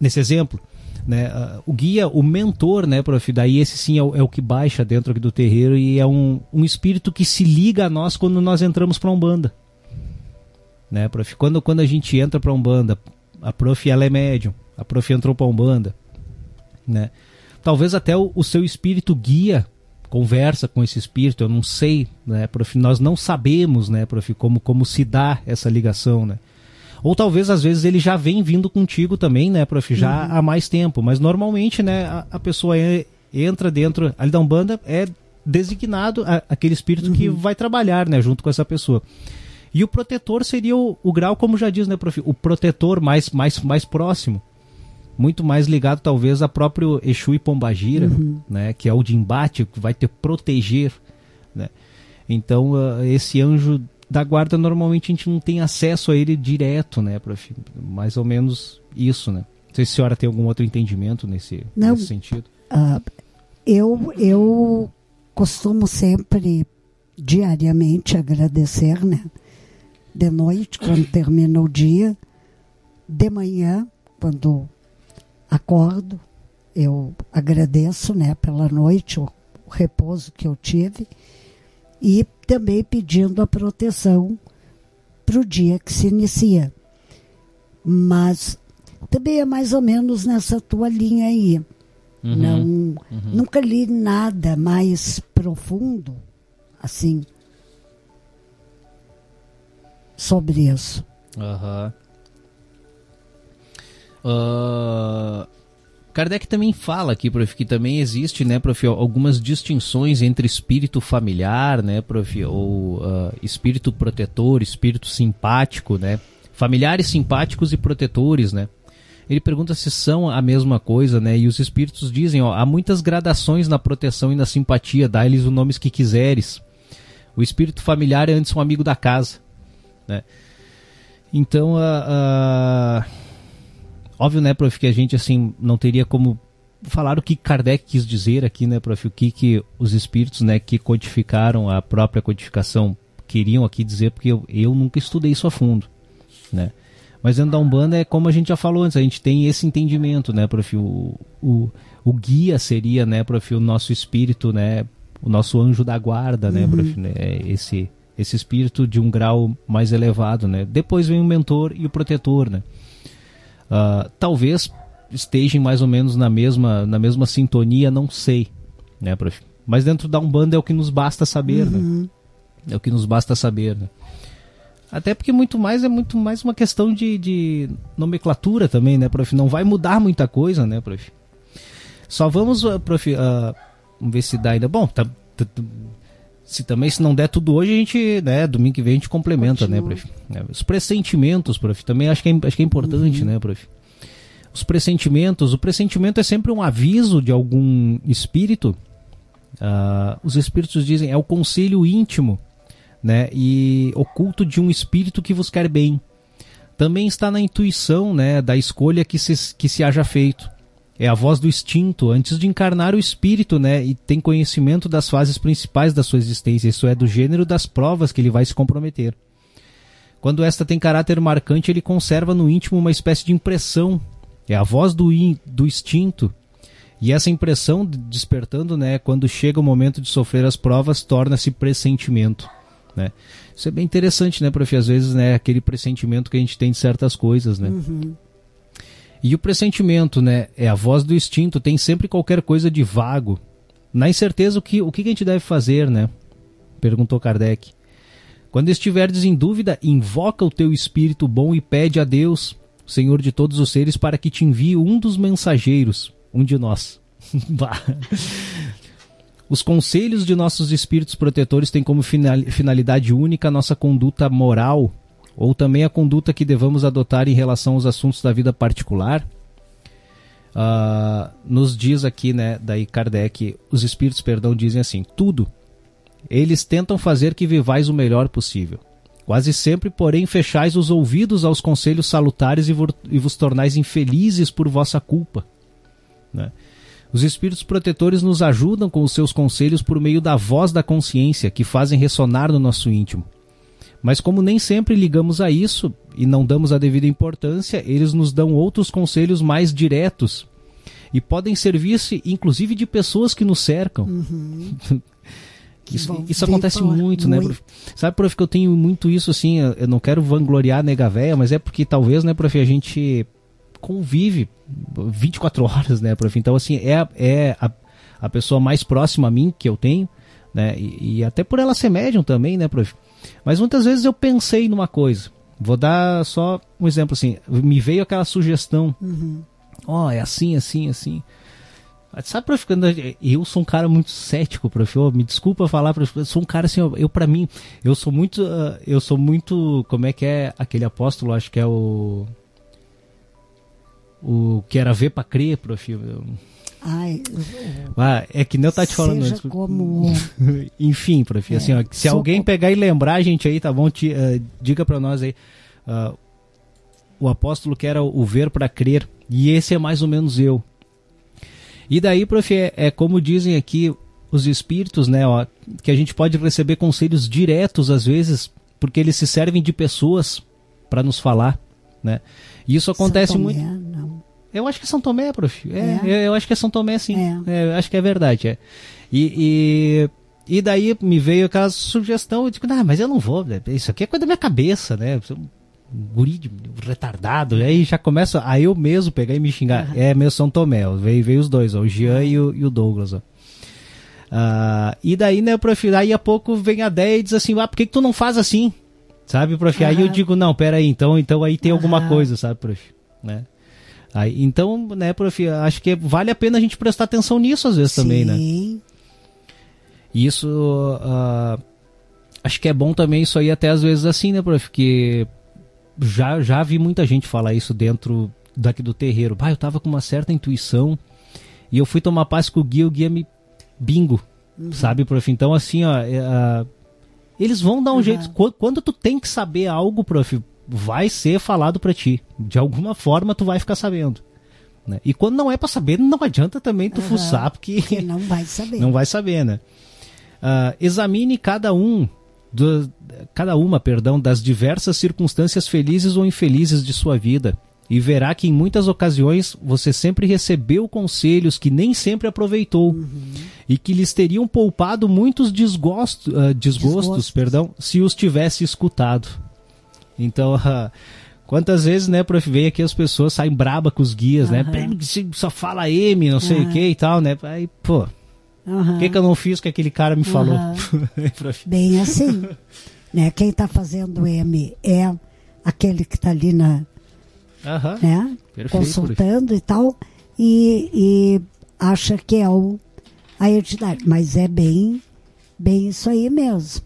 nesse exemplo. Né, uh, o guia, o mentor, né, prof? Daí esse sim é o, é o que baixa dentro do terreiro e é um, um espírito que se liga a nós quando nós entramos para Umbanda. Né, prof? Quando, quando a gente entra para Umbanda, a prof ela é médium, a prof entrou para Umbanda, né? Talvez até o, o seu espírito guia conversa com esse espírito, eu não sei, né, prof? Nós não sabemos, né, prof, como, como se dá essa ligação, né? Ou talvez às vezes ele já vem vindo contigo também, né, prof, já uhum. há mais tempo. Mas normalmente, né, a, a pessoa é, entra dentro ali da Umbanda, é designado a, aquele espírito uhum. que vai trabalhar, né, junto com essa pessoa. E o protetor seria o, o, grau, como já diz, né, prof, o protetor mais, mais, mais próximo. Muito mais ligado, talvez, a próprio Exu e Pombagira, uhum. né, que é o de embate, que vai te proteger, né. Então, uh, esse anjo da guarda normalmente a gente não tem acesso a ele direto, né, prof? Mais ou menos isso, né? Não sei se a senhora tem algum outro entendimento nesse, não, nesse sentido. Uh, eu, eu costumo sempre, diariamente, agradecer, né? De noite, quando termina o dia, de manhã, quando acordo, eu agradeço, né, pela noite, o, o repouso que eu tive e também pedindo a proteção para o dia que se inicia. Mas também é mais ou menos nessa tua linha aí. Uhum, Não, uhum. Nunca li nada mais profundo assim sobre isso. Uhum. Uh, Kardec também fala aqui, prof, que também existe, né, prof, algumas distinções entre espírito familiar, né, prof, ou uh, espírito protetor, espírito simpático, né, familiares simpáticos e protetores, né. Ele pergunta se são a mesma coisa, né, e os espíritos dizem, ó, há muitas gradações na proteção e na simpatia, dá-lhes os nomes que quiseres. O espírito familiar é antes um amigo da casa, né. Então, a uh Óbvio, né, prof, que a gente assim não teria como falar o que Kardec quis dizer aqui, né, prof, o que, que os espíritos, né, que codificaram a própria codificação queriam aqui dizer, porque eu, eu nunca estudei isso a fundo, né. Mas dentro da Umbanda é como a gente já falou antes, a gente tem esse entendimento, né, prof, o, o, o guia seria, né, prof, o nosso espírito, né, o nosso anjo da guarda, né, uhum. prof, né, é esse esse espírito de um grau mais elevado, né. Depois vem o mentor e o protetor, né uh, talvez estejam mais ou menos na mesma, na mesma sintonia, não sei, né, prof? Mas dentro da Umbanda é o que nos basta saber, né? uhum. né? É o que nos basta saber, né? Até porque muito mais é muito mais uma questão de, de nomenclatura também, né, prof? Não vai mudar muita coisa, né, prof? Só vamos, uh, prof, uh, vamos ver se dá ainda. Bom, tá, tá, se também se não der tudo hoje, a gente, né, domingo que vem a gente complementa, né, Continua. né, prof? Os pressentimentos, prof, também acho que é, acho que é importante, uhum. né, prof? Os pressentimentos, o pressentimento é sempre um aviso de algum espírito. Uh, os espíritos dizem, é o conselho íntimo, né, e oculto de um espírito que vos quer bem. Também está na intuição, né, da escolha que se, que se haja feito é a voz do instinto antes de encarnar o espírito, né? E tem conhecimento das fases principais da sua existência, isso é, do gênero das provas que ele vai se comprometer. Quando esta tem caráter marcante, ele conserva no íntimo uma espécie de impressão. É a voz do, in, do instinto. E essa impressão, despertando, né, quando chega o momento de sofrer as provas, torna-se pressentimento. Né? Isso é bem interessante, né, prof? Às vezes, né, aquele pressentimento que a gente tem de certas coisas, né? Uhum. E o pressentimento, né? É a voz do instinto, tem sempre qualquer coisa de vago. Na incerteza, o que, o que a gente deve fazer, né? Perguntou Kardec. Quando estiveres em dúvida, invoca o teu espírito bom e pede a Deus, Senhor de todos os seres, para que te envie um dos mensageiros, um de nós. Os conselhos de nossos espíritos protetores têm como finalidade única a nossa conduta moral ou também a conduta que devamos adotar em relação aos assuntos da vida particular. Uh, nos diz aqui, né, daí Kardec, os espíritos, perdão, dizem assim: tudo. Eles tentam fazer que vivais o melhor possível. Quase sempre, porém, fechais os ouvidos aos conselhos salutares e, vos tornais infelizes por vossa culpa. Né? Os espíritos protetores nos ajudam com os seus conselhos por meio da voz da consciência que fazem ressonar no nosso íntimo. Mas como nem sempre ligamos a isso e não damos a devida importância, eles nos dão outros conselhos mais diretos e podem servir-se inclusive de pessoas que nos cercam. Uhum. Isso, isso acontece muito, né, prof? Sabe, prof, que eu tenho muito isso, assim, eu não quero vangloriar a nega véia, mas é porque talvez, né, prof, a gente convive 24 horas, né, prof? Então, assim, é, é a, a pessoa mais próxima a mim que eu tenho, né, e, e até por ela ser médium também, né, prof? Mas muitas vezes eu pensei numa coisa. Vou dar só um exemplo assim. Me veio aquela sugestão. Uhum. Ó, oh, é assim, assim, assim. Sabe, prof, eu sou um cara muito cético, prof. Oh, me desculpa falar, prof. Eu sou um cara assim, eu para mim, eu sou muito, uh, eu sou muito, como é que é aquele apóstolo, acho que é o o que era ver para crer, prof. Eu, Ai, ah, é que nem eu tava te falando antes. Como... Enfim, prof, é, assim, ó, se alguém pegar e lembrar a gente aí, tá bom? Te, uh, diga para nós aí. Uh, o apóstolo que era o ver para crer, e esse é mais ou menos eu. E daí, prof, é, é como dizem aqui os espíritos, né, ó, que a gente pode receber conselhos diretos às vezes, porque eles se servem de pessoas para nos falar, né? E isso acontece muito. Eu acho que é São Tomé, prof. É, é. Eu acho que é São Tomé, sim. É. É, eu acho que é verdade. É. E, e, e, daí me veio aquela sugestão, eu digo, ah, mas eu não vou, né? isso aqui é coisa da minha cabeça, né? Um guri de, retardado. Aí já começa a eu mesmo pegar e me xingar. É meu São Tomé, veio, veio os dois, ó, o Jean e o, e o Douglas. Ó. Uh, e daí, né, prof, aí a pouco vem a ideia e diz assim, ah, por que, que tu não faz assim? Sabe, prof? Aí eu digo, não, pera aí, então, então aí tem alguma coisa, sabe, prof? Né? Aí, então, né, prof, acho que vale a pena a gente prestar atenção nisso às vezes Sim. também, né? Isso, uh, acho que é bom também isso aí até às vezes assim, né, prof, que já, já vi muita gente falar isso dentro daqui do terreiro. Bah, eu tava com uma certa intuição e eu fui tomar paz com o guia, o guia me bingo, Uhum. sabe, prof? Então, assim, ó, ah, eles vão dar um Uhum. jeito. Quando, quando tu tem que saber algo, prof, vai ser falado pra ti. De alguma forma tu vai ficar sabendo. né? E quando não é pra saber, não adianta também tu Uhum. fuçar, porque Porque não vai saber. não vai saber, né? Ah, examine cada um, do- cada uma, perdão, das diversas circunstâncias felizes ou infelizes de sua vida e verá que em muitas ocasiões você sempre recebeu conselhos que nem sempre aproveitou e que lhes teriam poupado muitos desgosto, ah, desgostos, Desgostos. perdão, se os tivesse escutado. Então, ah, quantas vezes, né, prof, vem aqui as pessoas saem braba com os guias, né? Aham. Só fala M, não sei o Aham. que e tal, né? Aí, pô, o que, que eu não fiz que aquele cara me falou? Prof. Bem assim. né? Quem está fazendo M é aquele que está ali na, né? Perfeito, consultando e tal, e, e acha que é o, a entidade. Mas é bem, bem isso aí mesmo.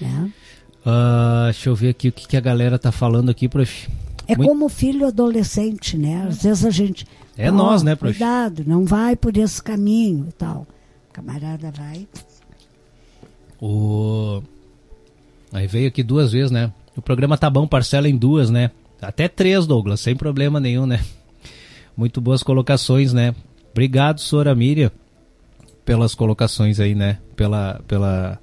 Né? Ah, deixa eu ver aqui o que, que a galera tá falando aqui, prof. É Muito- como filho adolescente, né? Às vezes a gente. É ó, nós, né, prof? Cuidado, não vai por esse caminho e tal. Camarada vai. O... Aí veio aqui duas vezes, né? O programa tá bom, parcela em duas, né? Até três, Douglas, sem problema nenhum, né? Muito boas colocações, né? Obrigado, Sora Miriam, pelas colocações aí, né? Pela, pela,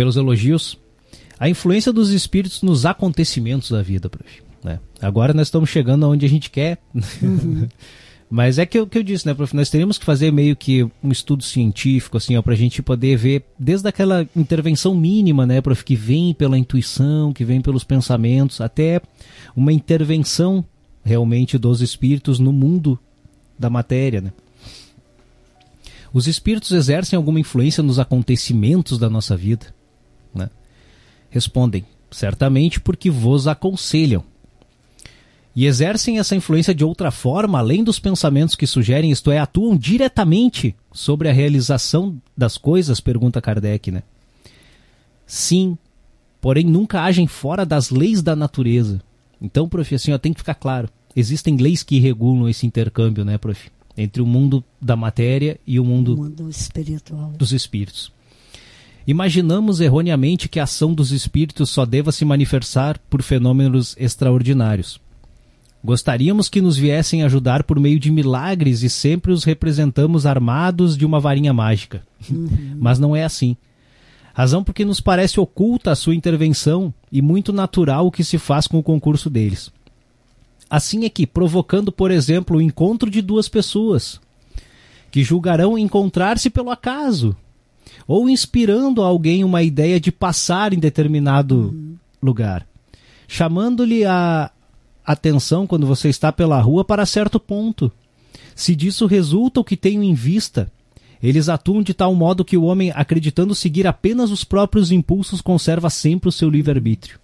pelos elogios. A influência dos espíritos nos acontecimentos da vida, prof. Né? Agora nós estamos chegando aonde a gente quer. Mas é que o que eu disse, né, prof? Nós teríamos que fazer meio que um estudo científico, assim, ó, pra gente poder ver desde aquela intervenção mínima, né, prof, que vem pela intuição, que vem pelos pensamentos, até uma intervenção realmente dos espíritos no mundo da matéria, né? Os espíritos exercem alguma influência nos acontecimentos da nossa vida? Respondem, certamente porque vos aconselham. E exercem essa influência de outra forma, além dos pensamentos que sugerem, isto é, atuam diretamente sobre a realização das coisas? Pergunta Kardec, né? Sim, porém nunca agem fora das leis da natureza. Então, prof, assim, ó, tem que ficar claro. Existem leis que regulam esse intercâmbio, né, prof? Entre o mundo da matéria e o mundo mundo espiritual. dos espíritos. Imaginamos erroneamente que a ação dos espíritos só deva se manifestar por fenômenos extraordinários. Gostaríamos que nos viessem ajudar por meio de milagres e sempre os representamos armados de uma varinha mágica. Mas não é assim. Razão porque nos parece oculta a sua intervenção e muito natural o que se faz com o concurso deles. Assim é que, provocando, por exemplo, o encontro de duas pessoas, que julgarão encontrar-se pelo acaso, ou inspirando a alguém uma ideia de passar em determinado lugar, chamando-lhe a atenção quando você está pela rua para certo ponto. Se disso resulta o que tenho em vista, eles atuam de tal modo que o homem, acreditando seguir apenas os próprios impulsos, conserva sempre o seu livre-arbítrio.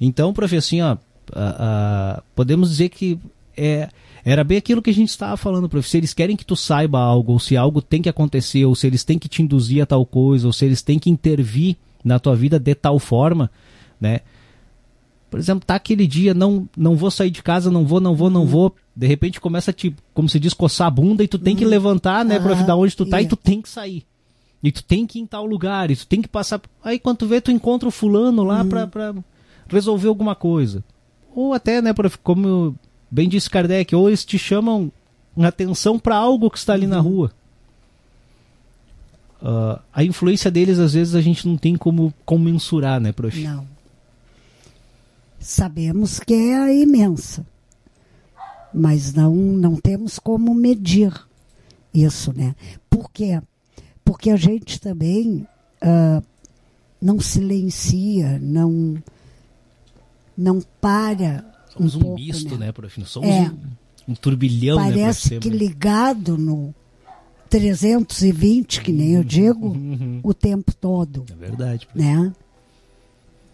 Então, prof, assim, ah, ah, podemos dizer que é, era bem aquilo que a gente estava falando, prof. Se eles querem que tu saiba algo, ou se algo tem que acontecer, ou se eles têm que te induzir a tal coisa, ou se eles têm que intervir na tua vida de tal forma, né? Por exemplo, tá aquele dia, não, não vou sair de casa, não vou, não vou, não vou. De repente começa a te, como se diz, coçar a bunda e tu tem que levantar, né, prof, Aham, da onde tu tá e é. tu tem que sair. E tu tem que ir em tal lugar, e tu tem que passar. Aí quando tu vê, tu encontra o fulano lá pra, pra resolver alguma coisa. Ou até, né, prof, como bem disse Kardec, ou eles te chamam atenção para algo que está ali na rua. Ah, a influência deles, às vezes, a gente não tem como, como mensurar, né, prof? Não. Sabemos que é imensa, mas não, não temos como medir isso, né? Por quê? Porque a gente também ah, não silencia, não, não para Um, pouco, misto, né? né, prof? Não Somos É. um, um turbilhão, né? Parece que Sempre. ligado no 320, que nem eu digo, Uhum. o tempo todo É verdade, prof. né?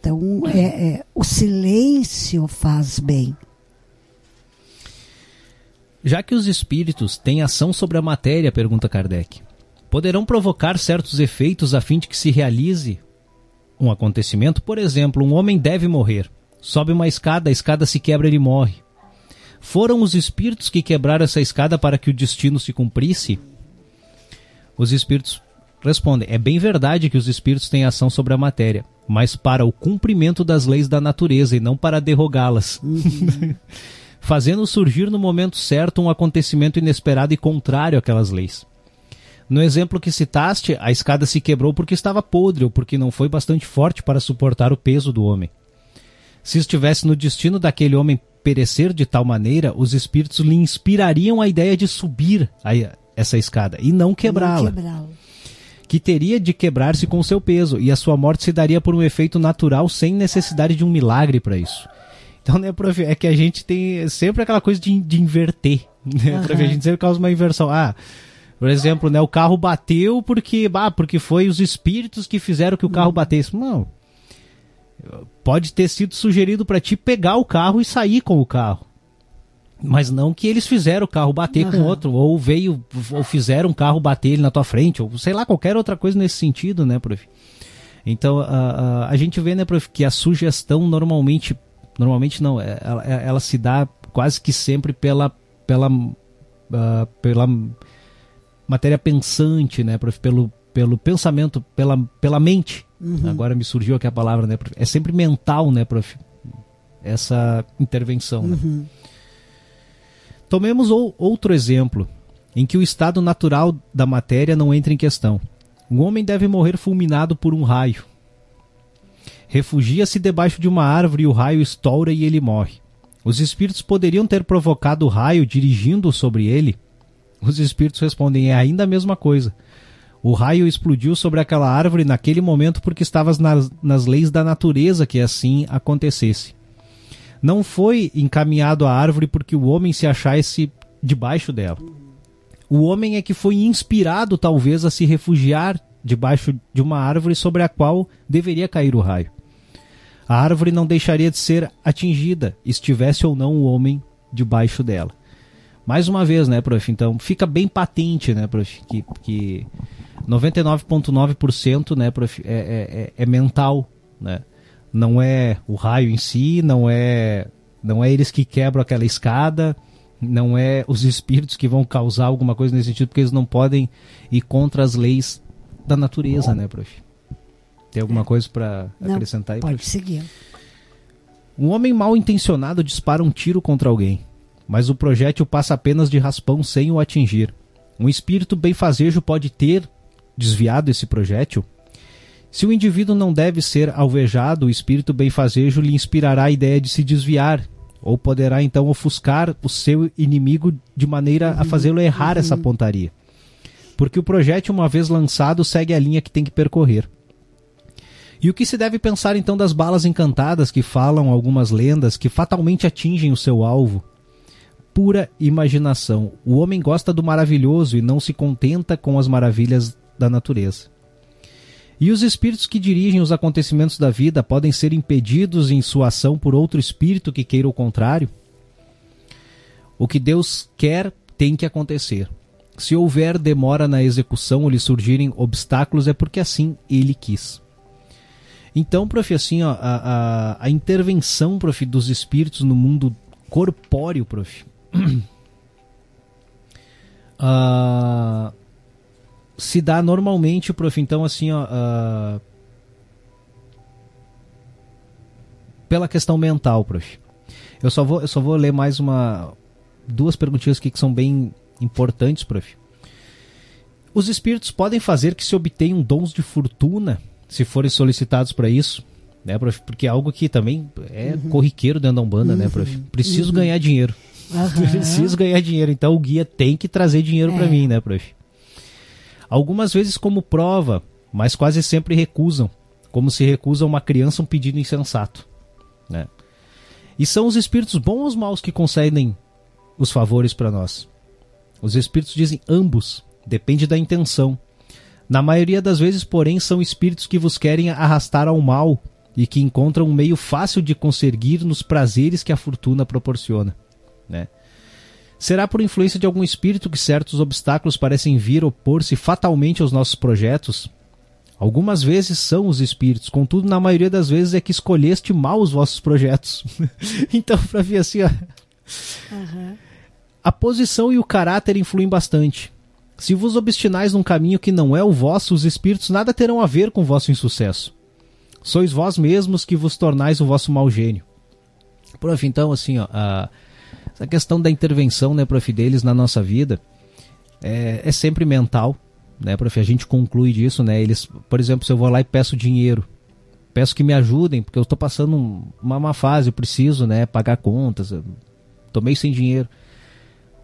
Então, é, é, o silêncio faz bem. Já que os espíritos têm ação sobre a matéria, pergunta Kardec, poderão provocar certos efeitos a fim de que se realize um acontecimento? Por exemplo, um homem deve morrer. Sobe uma escada, a escada se quebra e ele morre. Foram os espíritos que quebraram essa escada para que o destino se cumprisse? Os espíritos respondem: é bem verdade que os espíritos têm ação sobre a matéria, mas para o cumprimento das leis da natureza e não para derrogá-las. Uhum. Fazendo surgir no momento certo um acontecimento inesperado e contrário àquelas leis. No exemplo que citaste, a escada se quebrou porque estava podre ou porque não foi bastante forte para suportar o peso do homem. Se estivesse no destino daquele homem perecer de tal maneira, os espíritos lhe inspirariam a ideia de subir a, essa escada e não quebrá-la. Quebrá que teria de quebrar-se com seu peso, e a sua morte se daria por um efeito natural sem necessidade de um milagre para isso. Então, né, prof, é que a gente tem sempre aquela coisa de, de inverter, né, uhum. prof, a gente sempre causa uma inversão. Ah, por exemplo, né, o carro bateu porque, bah, porque foi os espíritos que fizeram que o carro uhum. batesse. Não. Pode ter sido sugerido para ti pegar o carro e sair com o carro. Mas não que eles fizeram o carro bater uhum. com outro, ou veio, ou fizeram um carro bater ele na tua frente, ou sei lá, qualquer outra coisa nesse sentido, né, prof? Então, a, a, a gente vê, né, prof, que a sugestão normalmente, normalmente não, é, ela, é, ela se dá quase que sempre pela, pela, uh, pela matéria pensante, né, prof, pelo, pelo pensamento, pela, pela mente. Uhum. Agora me surgiu aqui a palavra, né? É sempre mental, né, prof? Essa intervenção, né? uhum. Tomemos outro exemplo, em que o estado natural da matéria não entra em questão. Um homem deve morrer fulminado por um raio. Refugia-se debaixo de uma árvore e o raio estoura e ele morre. Os espíritos poderiam ter provocado o raio dirigindo sobre ele? Os espíritos respondem: é ainda a mesma coisa. O raio explodiu sobre aquela árvore naquele momento porque estavas nas, nas leis da natureza que assim acontecesse não foi encaminhado à árvore porque o homem se achasse debaixo dela. O homem é que foi inspirado, talvez, a se refugiar debaixo de uma árvore sobre a qual deveria cair o raio. A árvore não deixaria de ser atingida, estivesse ou não o homem debaixo dela. Mais uma vez, né, prof? Então fica bem patente, né, prof? Que, que 99,9% né, prof, é, é, é, é mental, né? não é o raio em si, não é não é eles que quebram aquela escada, não é os espíritos que vão causar alguma coisa nesse sentido, porque eles não podem ir contra as leis da natureza, né, prof? Tem alguma é. coisa para acrescentar aí? Pode prof? seguir. Um homem mal intencionado dispara um tiro contra alguém, mas o projétil passa apenas de raspão sem o atingir. Um espírito benfazejo pode ter desviado esse projétil? Se o indivíduo não deve ser alvejado, o espírito benfazejo lhe inspirará a ideia de se desviar, ou poderá então ofuscar o seu inimigo de maneira a fazê-lo errar essa pontaria. Porque o projétil, uma vez lançado, segue a linha que tem que percorrer. E o que se deve pensar então das balas encantadas que falam algumas lendas que fatalmente atingem o seu alvo? Pura imaginação. O homem gosta do maravilhoso e não se contenta com as maravilhas da natureza. E os espíritos que dirigem os acontecimentos da vida podem ser impedidos em sua ação por outro espírito que queira o contrário? O que Deus quer tem que acontecer. Se houver demora na execução ou lhe surgirem obstáculos, é porque assim ele quis. Então, prof, assim, ó, a, a, a intervenção, prof, dos espíritos no mundo corpóreo, prof. uh, se dá normalmente, prof. Então, assim, ó, uh, pela questão mental, prof. Eu só vou, eu só vou ler mais uma duas perguntinhas aqui que são bem importantes, prof. Os espíritos podem fazer que se obtenham dons de fortuna se forem solicitados para isso, né, prof? Porque é algo que também é uhum. corriqueiro dentro da Umbanda, uhum. né, prof? Uhum. Preciso uhum. ganhar dinheiro. Preciso ganhar dinheiro, então o guia tem que trazer dinheiro é. para mim, né, prof? Algumas vezes como prova, mas quase sempre recusam, como se recusa uma criança um pedido insensato. Né? E são os espíritos bons ou maus que concedem os favores para nós? Os espíritos dizem ambos, depende da intenção. Na maioria das vezes, porém, são espíritos que vos querem arrastar ao mal e que encontram um meio fácil de conseguir nos prazeres que a fortuna proporciona. Né? Será por influência de algum espírito que certos obstáculos parecem vir opor-se fatalmente aos nossos projetos? Algumas vezes são os espíritos, contudo, na maioria das vezes é que escolheste mal os vossos projetos. então, para ver assim, ó, uhum. a posição e o caráter influem bastante. Se vos obstinais num caminho que não é o vosso, os espíritos nada terão a ver com o vosso insucesso. Sois vós mesmos que vos tornais o vosso mau gênio. Prof, então, assim, ó, a, essa questão da intervenção, né, prof, deles na nossa vida é, é sempre mental, né, prof? A gente conclui disso, né? Eles, por exemplo, se eu vou lá e peço dinheiro, peço que me ajudem, porque eu estou passando uma, uma fase, eu preciso, né, pagar contas, estou meio sem dinheiro.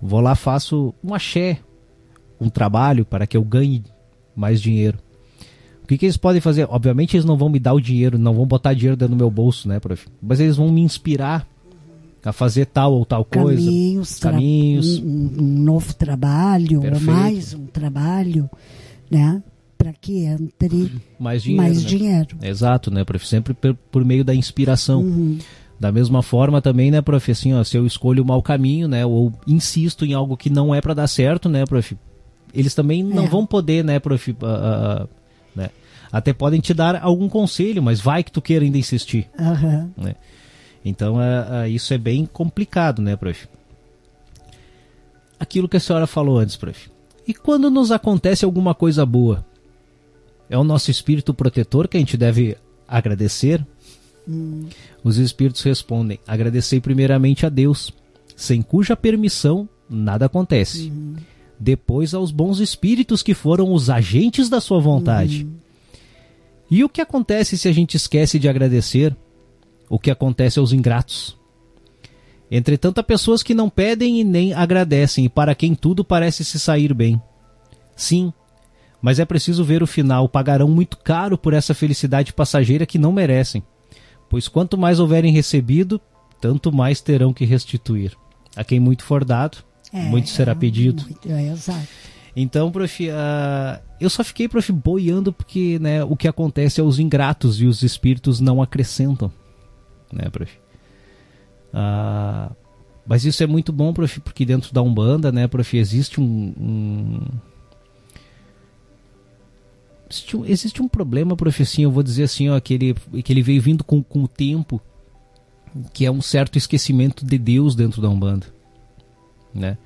Vou lá, faço um axé, um trabalho para que eu ganhe mais dinheiro. O que, que eles podem fazer? Obviamente eles não vão me dar o dinheiro, não vão botar dinheiro dentro do meu bolso, né, prof? Mas eles vão me inspirar a fazer tal ou tal coisa. Caminhos, caminhos. Um, um novo trabalho, Perfeito. ou mais um trabalho, né? Para que entre mais dinheiro. Mais né? dinheiro. Exato, né, prof? Sempre por, por meio da inspiração. Uhum. Da mesma forma também, né, prof, assim, ó, se eu escolho o mau caminho, né, ou insisto em algo que não é para dar certo, né, prof, eles também é. não vão poder, né, prof, uh, uh, né, até podem te dar algum conselho, mas vai que tu queira ainda insistir, uhum. né. Então uh, isso é bem complicado, né, prof? Aquilo que a senhora falou antes, prof. E quando nos acontece alguma coisa boa? É o nosso espírito protetor que a gente deve agradecer? Hum. Os espíritos respondem: agradecei primeiramente a Deus, sem cuja permissão nada acontece. Uhum. Depois aos bons espíritos que foram os agentes da sua vontade. Uhum. E o que acontece se a gente esquece de agradecer? O que acontece aos ingratos. Entretanto, há pessoas que não pedem e nem agradecem, e para quem tudo parece se sair bem. Sim, mas é preciso ver o final, pagarão muito caro por essa felicidade passageira que não merecem, pois quanto mais houverem recebido, tanto mais terão que restituir. A quem muito for dado, é, muito será pedido. Muito, é, exato. Então, prof, uh, eu só fiquei, prof, boiando porque né, o que acontece é os ingratos e os espíritos não acrescentam né, prof? Ah, mas isso é muito bom, prof, porque dentro da Umbanda, né, prof, existe um, um existe um, existe um problema, prof, assim, eu vou dizer assim, ó, que ele, que ele veio vindo com, com o tempo, que é um certo esquecimento de Deus dentro da Umbanda, né?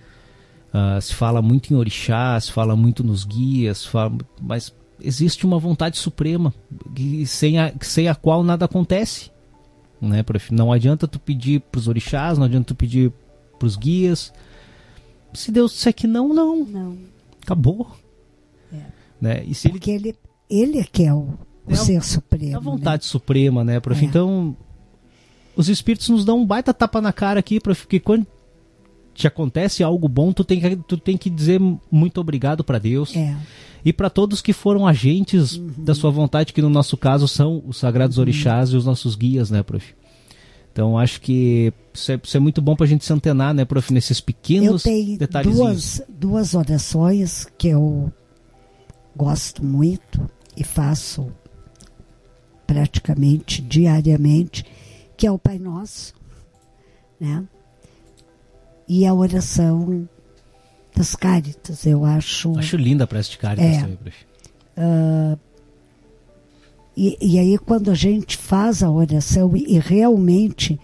Uh, se fala muito em orixá, se fala muito nos guias, fala, mas existe uma vontade suprema que, sem, a, sem a qual nada acontece né? Não adianta tu pedir pros orixás, não adianta tu pedir pros guias. Se Deus disser que não, não. Não. Acabou. É. Né? E se Porque ele, ele, é que é o, o é ser supremo. É a vontade né? suprema, né, prof? É. Então, os espíritos nos dão um baita tapa na cara aqui, prof, porque quando te acontece algo bom, tu tem que, tu tem que dizer muito obrigado para Deus. É e para todos que foram agentes uhum. da sua vontade, que no nosso caso são os sagrados uhum. orixás e os nossos guias, né, prof? Então acho que isso é, isso é muito bom para a gente se antenar, né, prof, nesses pequenos eu tenho Duas, duas orações que eu gosto muito e faço praticamente diariamente, que é o Pai Nosso, né? E a oração das Cáritas, eu acho. Acho linda a prece de Cáritas é, também, uh, e, e, aí quando a gente faz a oração e, e realmente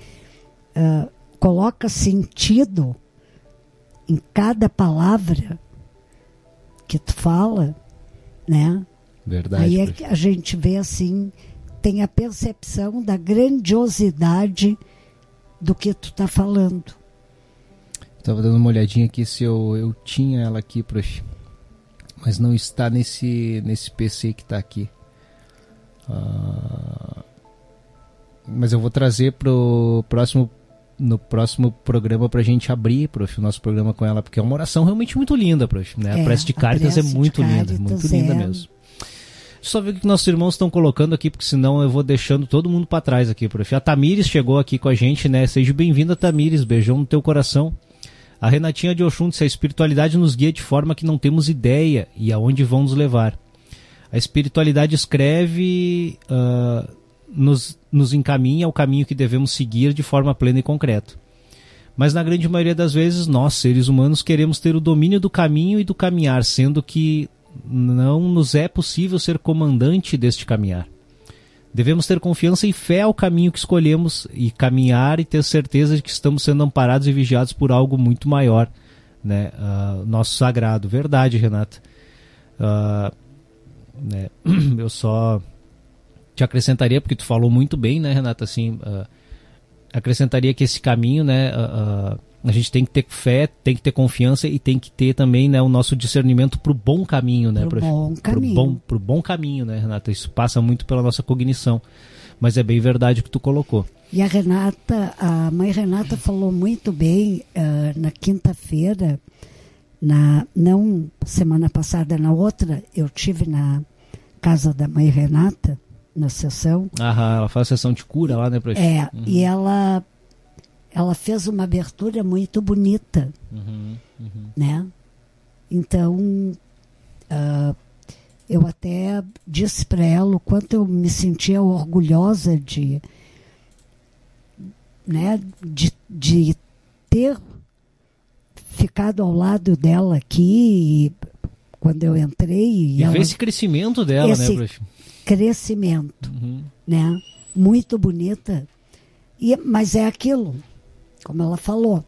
uh, coloca sentido em cada palavra que tu fala, né? Verdade. Aí é que a gente vê assim, tem a percepção da grandiosidade do que tu está falando. Tava dando uma olhadinha aqui se eu, eu tinha ela aqui, prof. Mas não está nesse, nesse PC que está aqui. Uh, mas eu vou trazer pro próximo no próximo programa pra gente abrir, prof, o nosso programa com ela, porque é uma oração realmente muito linda, prof, né? É, a prece de Caritas é muito linda, muito linda é. mesmo. Só ver o que nossos irmãos estão colocando aqui, porque senão eu vou deixando todo mundo para trás aqui, prof. A Tamires chegou aqui com a gente, né? Seja bem-vinda, Tamires. Beijão no teu coração. A Renatinha de Oxum disse: a espiritualidade nos guia de forma que não temos ideia e aonde vão nos levar. A espiritualidade escreve, uh, nos, nos encaminha ao caminho que devemos seguir de forma plena e concreta. Mas na grande maioria das vezes, nós, seres humanos, queremos ter o domínio do caminho e do caminhar, sendo que não nos é possível ser comandante deste caminhar. Devemos ter confiança e fé ao caminho que escolhemos e caminhar e ter certeza de que estamos sendo amparados e vigiados por algo muito maior, né? Uh, nosso sagrado. Verdade, Renata. Uh, né? Eu só te acrescentaria, porque tu falou muito bem, né, Renata, assim, uh, acrescentaria que esse caminho, né, uh, a gente tem que ter fé, tem que ter confiança e tem que ter também, né, o nosso discernimento para o bom caminho, né, pro bom caminho, pro bom, pro bom caminho, né, Renata, isso passa muito pela nossa cognição, mas é bem verdade o que tu colocou. E a Renata, a mãe Renata falou muito bem uh, na quinta-feira, na não semana passada, na outra, eu tive na casa da mãe Renata na sessão. Aham, ela faz sessão de cura lá, né, professor? É, uhum. e ela ela fez uma abertura muito bonita, uhum, uhum. né? Então, uh, eu até disse para ela o quanto eu me sentia orgulhosa de, né, de, de ter ficado ao lado dela aqui quando eu entrei. E, e ela, esse crescimento dela, né, esse, né, crescimento, uhum. né? Muito bonita. E, mas é aquilo, como ela falou,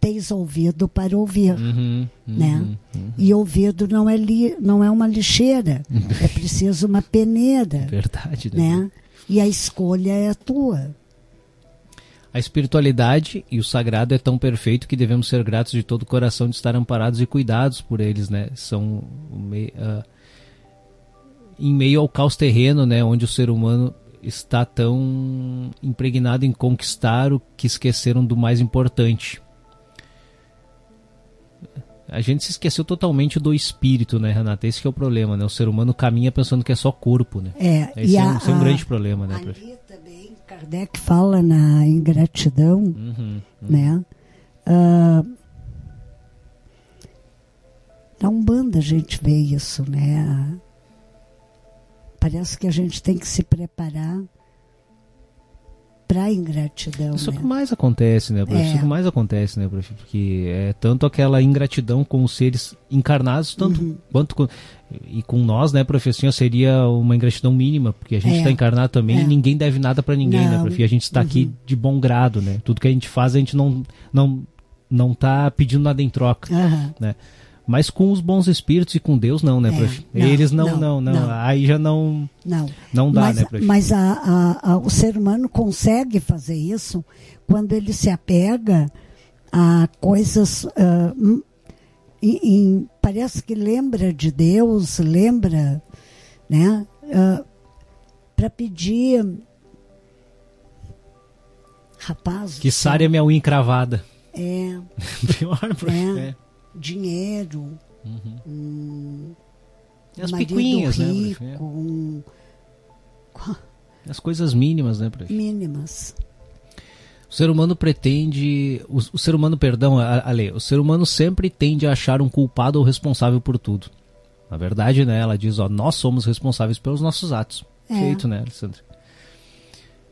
tens ouvido para ouvir, uhum, uhum, né? Uhum. E ouvido não é li, não é uma lixeira, é preciso uma peneira. Verdade, né? né? E a escolha é tua. A espiritualidade e o sagrado é tão perfeito que devemos ser gratos de todo o coração de estar amparados e cuidados por eles, né? São uh, em meio ao caos terreno, né, onde o ser humano está tão impregnado em conquistar o que esqueceram do mais importante. A gente se esqueceu totalmente do espírito, né, Renata? Esse é o problema, né? O ser humano caminha pensando que é só corpo, né? É, Esse e é, um, é um grande problema, né? Ali também, Kardec fala na ingratidão, uhum, uhum. né? Uh, na Umbanda a gente vê isso, né? Parece que a gente tem que se preparar para ingratidão. Isso né? que mais acontece, né, prof? É. Isso que mais acontece, né, prof? Porque é tanto aquela ingratidão com os seres encarnados, tanto uhum. quanto com, e com nós, né, professor, seria uma ingratidão mínima, porque a gente está é. encarnado também é. e ninguém deve nada para ninguém, né, não. né, prof? E a gente está uhum. aqui de bom grado, né? Tudo que a gente faz, a gente não não não tá pedindo nada em troca, uhum. né? Mas com os bons espíritos e com Deus não, né, é, prof? Não, Eles não não, não, não, não, Aí já não não, não dá, mas, né, prof? Mas a, a, a, o ser humano consegue fazer isso quando ele se apega a coisas uh, em, em, parece que lembra de Deus, lembra, né? Uh, para pedir rapaz. Que sária minha unha encravada. É. Pior, prof. É. é dinheiro, uhum. um, as picuinhas, né, rico, né? Um, as coisas mínimas, né, prof? Mínimas. O ser humano pretende, o, o ser humano, perdão, Ale, o ser humano sempre tende a achar um culpado ou responsável por tudo. Na verdade, né, ela diz, ó, nós somos responsáveis pelos nossos atos. É. Perfeito, né, Alessandra?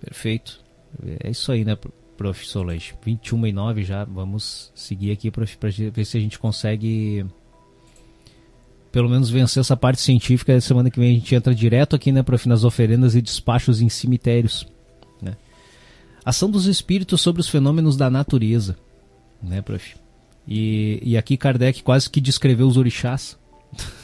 Perfeito. É isso aí, né, prof. Solange. 21 e 9 já. Vamos seguir aqui, para ver se a gente consegue pelo menos vencer essa parte científica. Semana que vem a gente entra direto aqui, né, prof, nas oferendas e despachos em cemitérios. Né? Ação dos espíritos sobre os fenômenos da natureza, né, prof? E, e aqui Kardec quase que descreveu os orixás.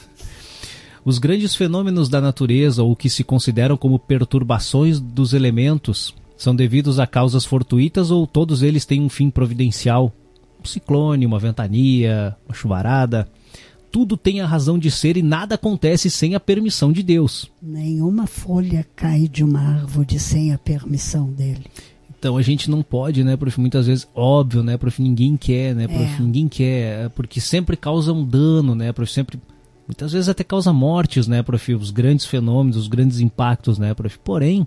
Os grandes fenômenos da natureza, ou que se consideram como perturbações dos elementos, são devidos a causas fortuitas ou todos eles têm um fim providencial? Um ciclone, uma ventania, uma chuvarada. Tudo tem a razão de ser e nada acontece sem a permissão de Deus. Nenhuma folha cai de uma árvore sem a permissão dele. Então a gente não pode, né, prof? Muitas vezes, óbvio, né, prof? Ninguém quer, né, prof? É. Ninguém quer, porque sempre causa um dano, né, prof? Sempre, muitas vezes até causa mortes, né, prof? Os grandes fenômenos, os grandes impactos, né, prof? Porém,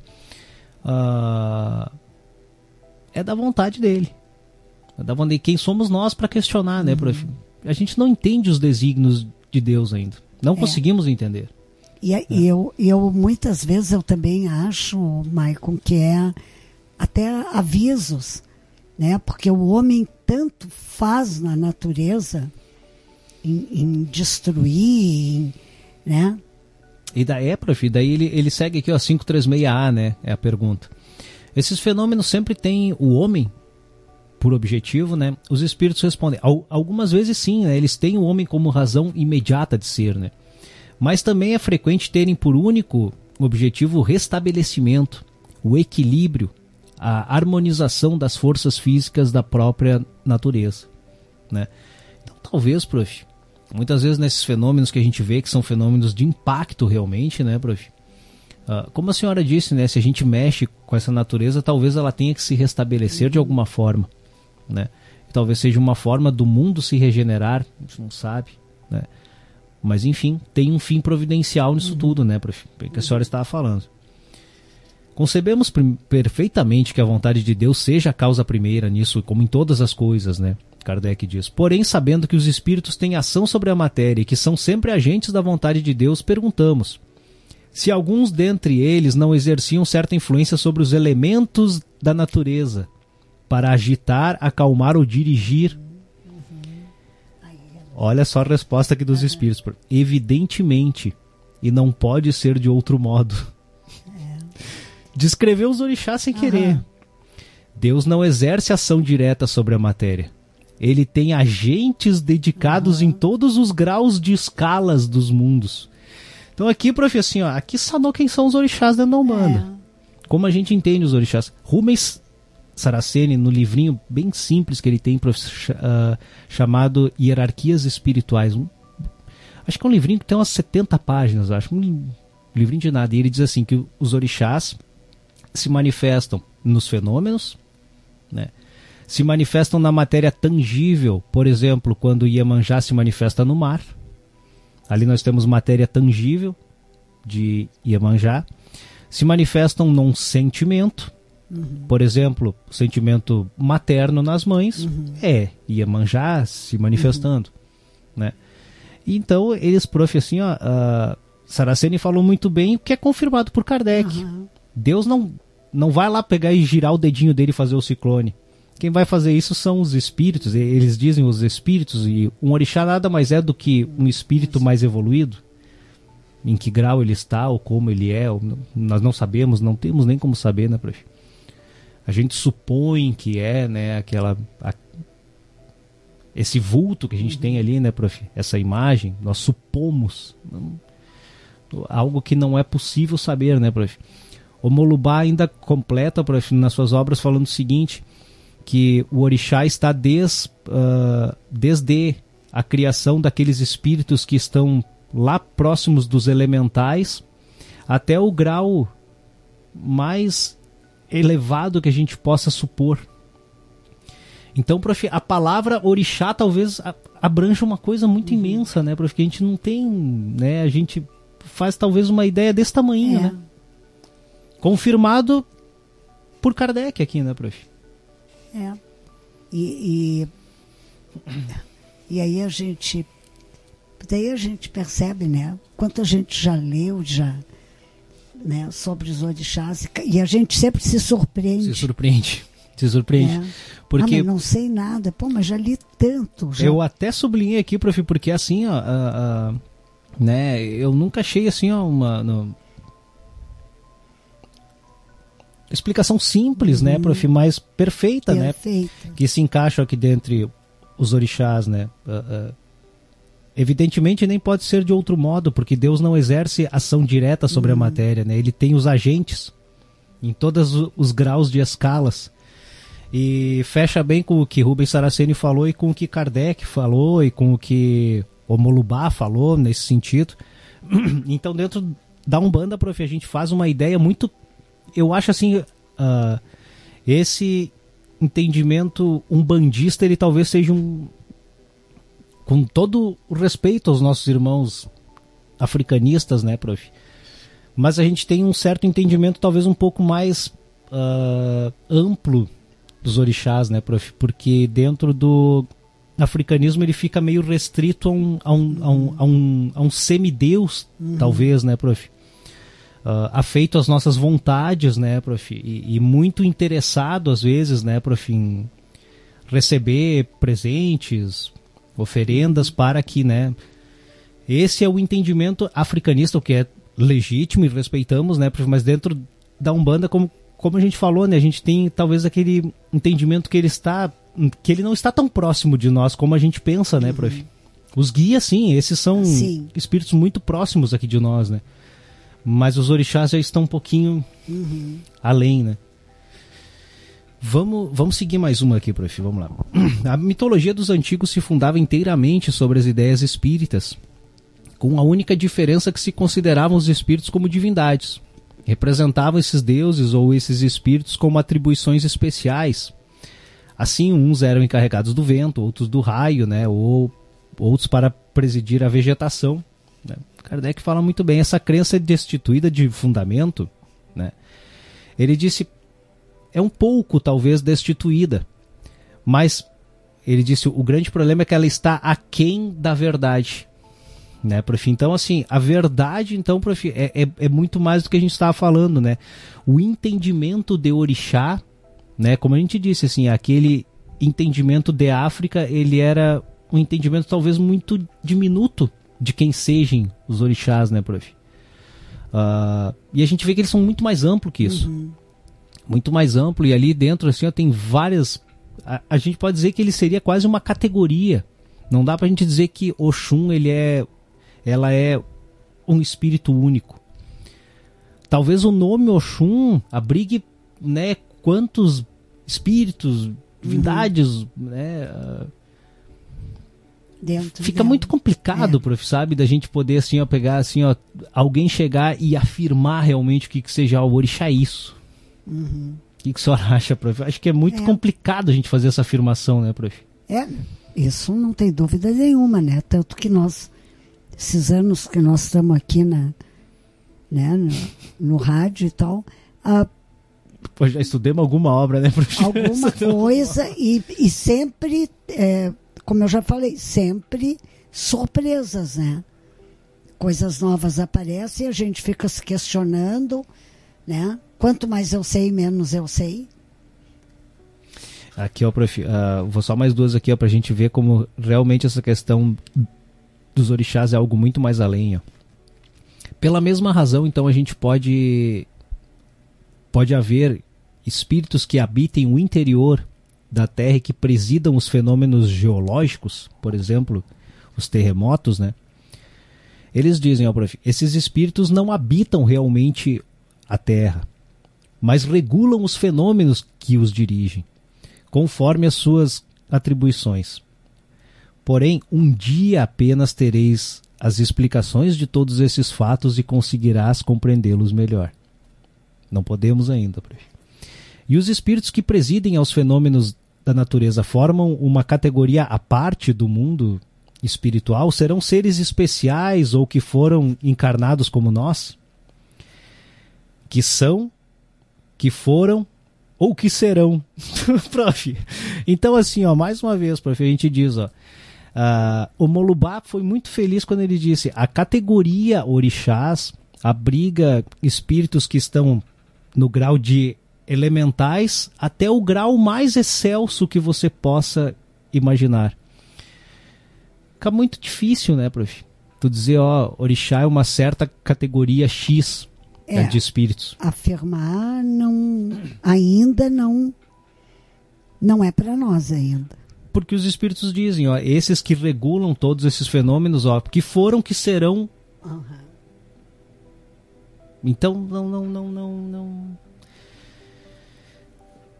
uh, é da vontade dele. É da vontade. Quem somos nós para questionar, né, prof? Uhum. A gente não entende os desígnios de Deus ainda. Não é. conseguimos entender. E é. eu, eu muitas vezes eu também acho, Maicon, que é até avisos, né? Porque o homem tanto faz na natureza em, em destruir, em, né? E daí, é, prof, daí ele, ele segue aqui, ó, 536A, né? É a pergunta. Esses fenômenos sempre têm o homem por objetivo, né? Os espíritos respondem. Algumas vezes sim, né? Eles têm o homem como razão imediata de ser, né? Mas também é frequente terem por único objetivo o restabelecimento, o equilíbrio, a harmonização das forças físicas da própria natureza, né? Então, talvez, prof, muitas vezes nesses fenômenos que a gente vê que são fenômenos de impacto realmente, né, prof? Uh, como a senhora disse, né, se a gente mexe com essa natureza, talvez ela tenha que se restabelecer de alguma forma, né? Talvez seja uma forma do mundo se regenerar, a gente não sabe, né? Mas enfim, tem um fim providencial nisso uhum. tudo, né, prof? Que a senhora estava falando. Concebemos perfeitamente que a vontade de Deus seja a causa primeira nisso, como em todas as coisas, né? Kardec diz. Porém, sabendo que os espíritos têm ação sobre a matéria e que são sempre agentes da vontade de Deus, perguntamos: se alguns dentre eles não exerciam certa influência sobre os elementos da natureza para agitar, acalmar ou dirigir. Olha só a resposta aqui dos espíritos. Evidentemente, e não pode ser de outro modo. Descreveu os orixás sem querer. Deus não exerce ação direta sobre a matéria ele tem agentes dedicados uhum. em todos os graus de escalas dos mundos. Então aqui, prof, assim, ó, aqui sanou quem são os orixás da Umbanda. É. Como a gente entende os orixás. Rubens Saraceni, no livrinho bem simples que ele tem, prof, uh, chamado Hierarquias Espirituais. Um, acho que é um livrinho que tem umas 70 páginas, acho. Um livrinho de nada. E ele diz assim que os orixás se manifestam nos fenômenos, né? Se manifestam na matéria tangível, por exemplo, quando Iemanjá se manifesta no mar. Ali nós temos matéria tangível de Iemanjá. Se manifestam num sentimento, uhum. por exemplo, o sentimento materno nas mães uhum. é Iemanjá se manifestando, uhum. né? Então eles, prof, assim, ó, Saraceni falou muito bem, o que é confirmado por Kardec. Deus não não vai lá pegar e girar o dedinho dele e fazer o ciclone. Quem vai fazer isso são os espíritos, eles dizem os espíritos, e um orixá nada mais é do que um espírito mais evoluído. Em que grau ele está, ou como ele é, nós não sabemos, não temos nem como saber, né, prof? A gente supõe que é, né, aquela. A, esse vulto que a gente tem ali, né, prof? Essa imagem, nós supomos. Não, algo que não é possível saber, né, prof? O Molubá ainda completa, prof, nas suas obras, falando o seguinte que o orixá está des, uh, desde a criação daqueles espíritos que estão lá próximos dos elementais até o grau mais elevado que a gente possa supor. Então, prof, a palavra orixá talvez abranja uma coisa muito uhum. imensa, né, prof, que a gente não tem, né, a gente faz talvez uma ideia desse tamanho, é. né? Confirmado por Kardec aqui, né, prof? É. E, e, e aí a gente. Daí a gente percebe, né? Quanto a gente já leu, já. Né, sobre os orixás e a gente sempre se surpreende. Se surpreende. Se surpreende. É. Porque ah, não sei nada. Pô, mas já li tanto. Já. Eu até sublinhei aqui, prof, porque assim, ó, a, a, né, eu nunca achei assim, ó, uma, no, explicação simples, né, uhum. né, prof, mas perfeita, Perfeito. né? Que se encaixa aqui dentre os orixás, né? Uh, uh, evidentemente nem pode ser de outro modo, porque Deus não exerce ação direta sobre uhum. a matéria, né? Ele tem os agentes em todos os graus de escalas. E fecha bem com o que Rubens Saraceni falou e com o que Kardec falou e com o que o Molubá falou nesse sentido. Então, dentro da Umbanda, prof, a gente faz uma ideia muito eu acho assim, uh, esse entendimento umbandista, ele talvez seja um. Com todo o respeito aos nossos irmãos africanistas, né, prof? Mas a gente tem um certo entendimento, talvez um pouco mais uh, amplo dos orixás, né, prof? Porque dentro do africanismo ele fica meio restrito a um, a um, a um, a um, a um semideus, uhum. talvez, né, prof? Uh, afeito às nossas vontades, né, prof? E, e, muito interessado, às vezes, né, prof, em, receber presentes, oferendas para que, né? Esse é o entendimento africanista, o que é legítimo e respeitamos, né? Mas dentro da Umbanda, como, como a gente falou, né? A gente tem talvez aquele entendimento que ele está que ele não está tão próximo de nós como a gente pensa, né, prof? Uhum. Os guias, sim, esses são sim. espíritos muito próximos aqui de nós, né? Mas os orixás já estão um pouquinho uhum. além, né? Vamos, vamos seguir mais uma aqui, prof. Vamos lá. A mitologia dos antigos se fundava inteiramente sobre as ideias espíritas, com a única diferença que se consideravam os espíritos como divindades. Representavam esses deuses ou esses espíritos como atribuições especiais. Assim, uns eram encarregados do vento, outros do raio, né? Ou outros para presidir a vegetação. Né? Kardec fala muito bem, essa crença é destituída de fundamento, né? ele disse, é um pouco talvez destituída, mas ele disse, o grande problema é que ela está aquém da verdade. Né, prof? Então, assim, a verdade, então, prof, é, é, é muito mais do que a gente estava falando, né? O entendimento de orixá, né? Como a gente disse, assim, aquele entendimento de África, ele era um entendimento talvez muito diminuto de quem sejam os orixás, né, prof? Uh, e a gente vê que eles são muito mais amplos que isso. Uhum. Muito mais amplo. E ali dentro, assim, ó, tem várias. A, a, gente pode dizer que ele seria quase uma categoria. Não dá pra gente dizer que Oxum ele é. Ela é um espírito único. Talvez o nome Oxum abrigue né, quantos espíritos, divindades, uhum. né? Uh, Dentro Fica dela. muito complicado, é. prof, sabe, da gente poder assim, ó, pegar assim, ó, alguém chegar e afirmar realmente o que, que seja o orixá isso. Uhum. O que, que a senhora acha, prof? Acho que é muito é. complicado a gente fazer essa afirmação, né, prof? É, isso não tem dúvida nenhuma, né? Tanto que nós, esses anos que nós estamos aqui na, né, no, no rádio e tal, a Pô, já estudemos alguma obra, né, prof? Alguma coisa e, e sempre é, como eu já falei, sempre surpresas, né? Coisas novas aparecem e a gente fica se questionando, né? Quanto mais eu sei, menos eu sei. Aqui, ó, prof, uh, vou só mais duas aqui, ó, pra gente ver como realmente essa questão dos orixás é algo muito mais além, ó. Pela mesma razão, então, a gente pode pode haver espíritos que habitem o interior da Terra que presidam os fenômenos geológicos, por exemplo, os terremotos, né? Eles dizem, ó, prof, esses espíritos não habitam realmente a Terra, mas regulam os fenômenos que os dirigem, conforme as suas atribuições. Porém, um dia apenas tereis as explicações de todos esses fatos e conseguirás compreendê-los melhor. Não podemos ainda, prof. E os espíritos que presidem aos fenômenos da natureza formam uma categoria à parte do mundo espiritual? Serão seres especiais ou que foram encarnados como nós? Que são, que foram ou que serão? prof. Então, assim, ó, mais uma vez, prof, a gente diz, ó. Uh, o Molubá foi muito feliz quando ele disse: a categoria orixás abriga espíritos que estão no grau de elementais até o grau mais excelso que você possa imaginar. Fica muito difícil, né, prof? Tu dizer, ó, orixá é uma certa categoria X né, é, de espíritos. Afirmar não ainda não não é para nós ainda. Porque os espíritos dizem, ó, esses que regulam todos esses fenômenos, ó, que foram que serão. Uhum. Então não não não não não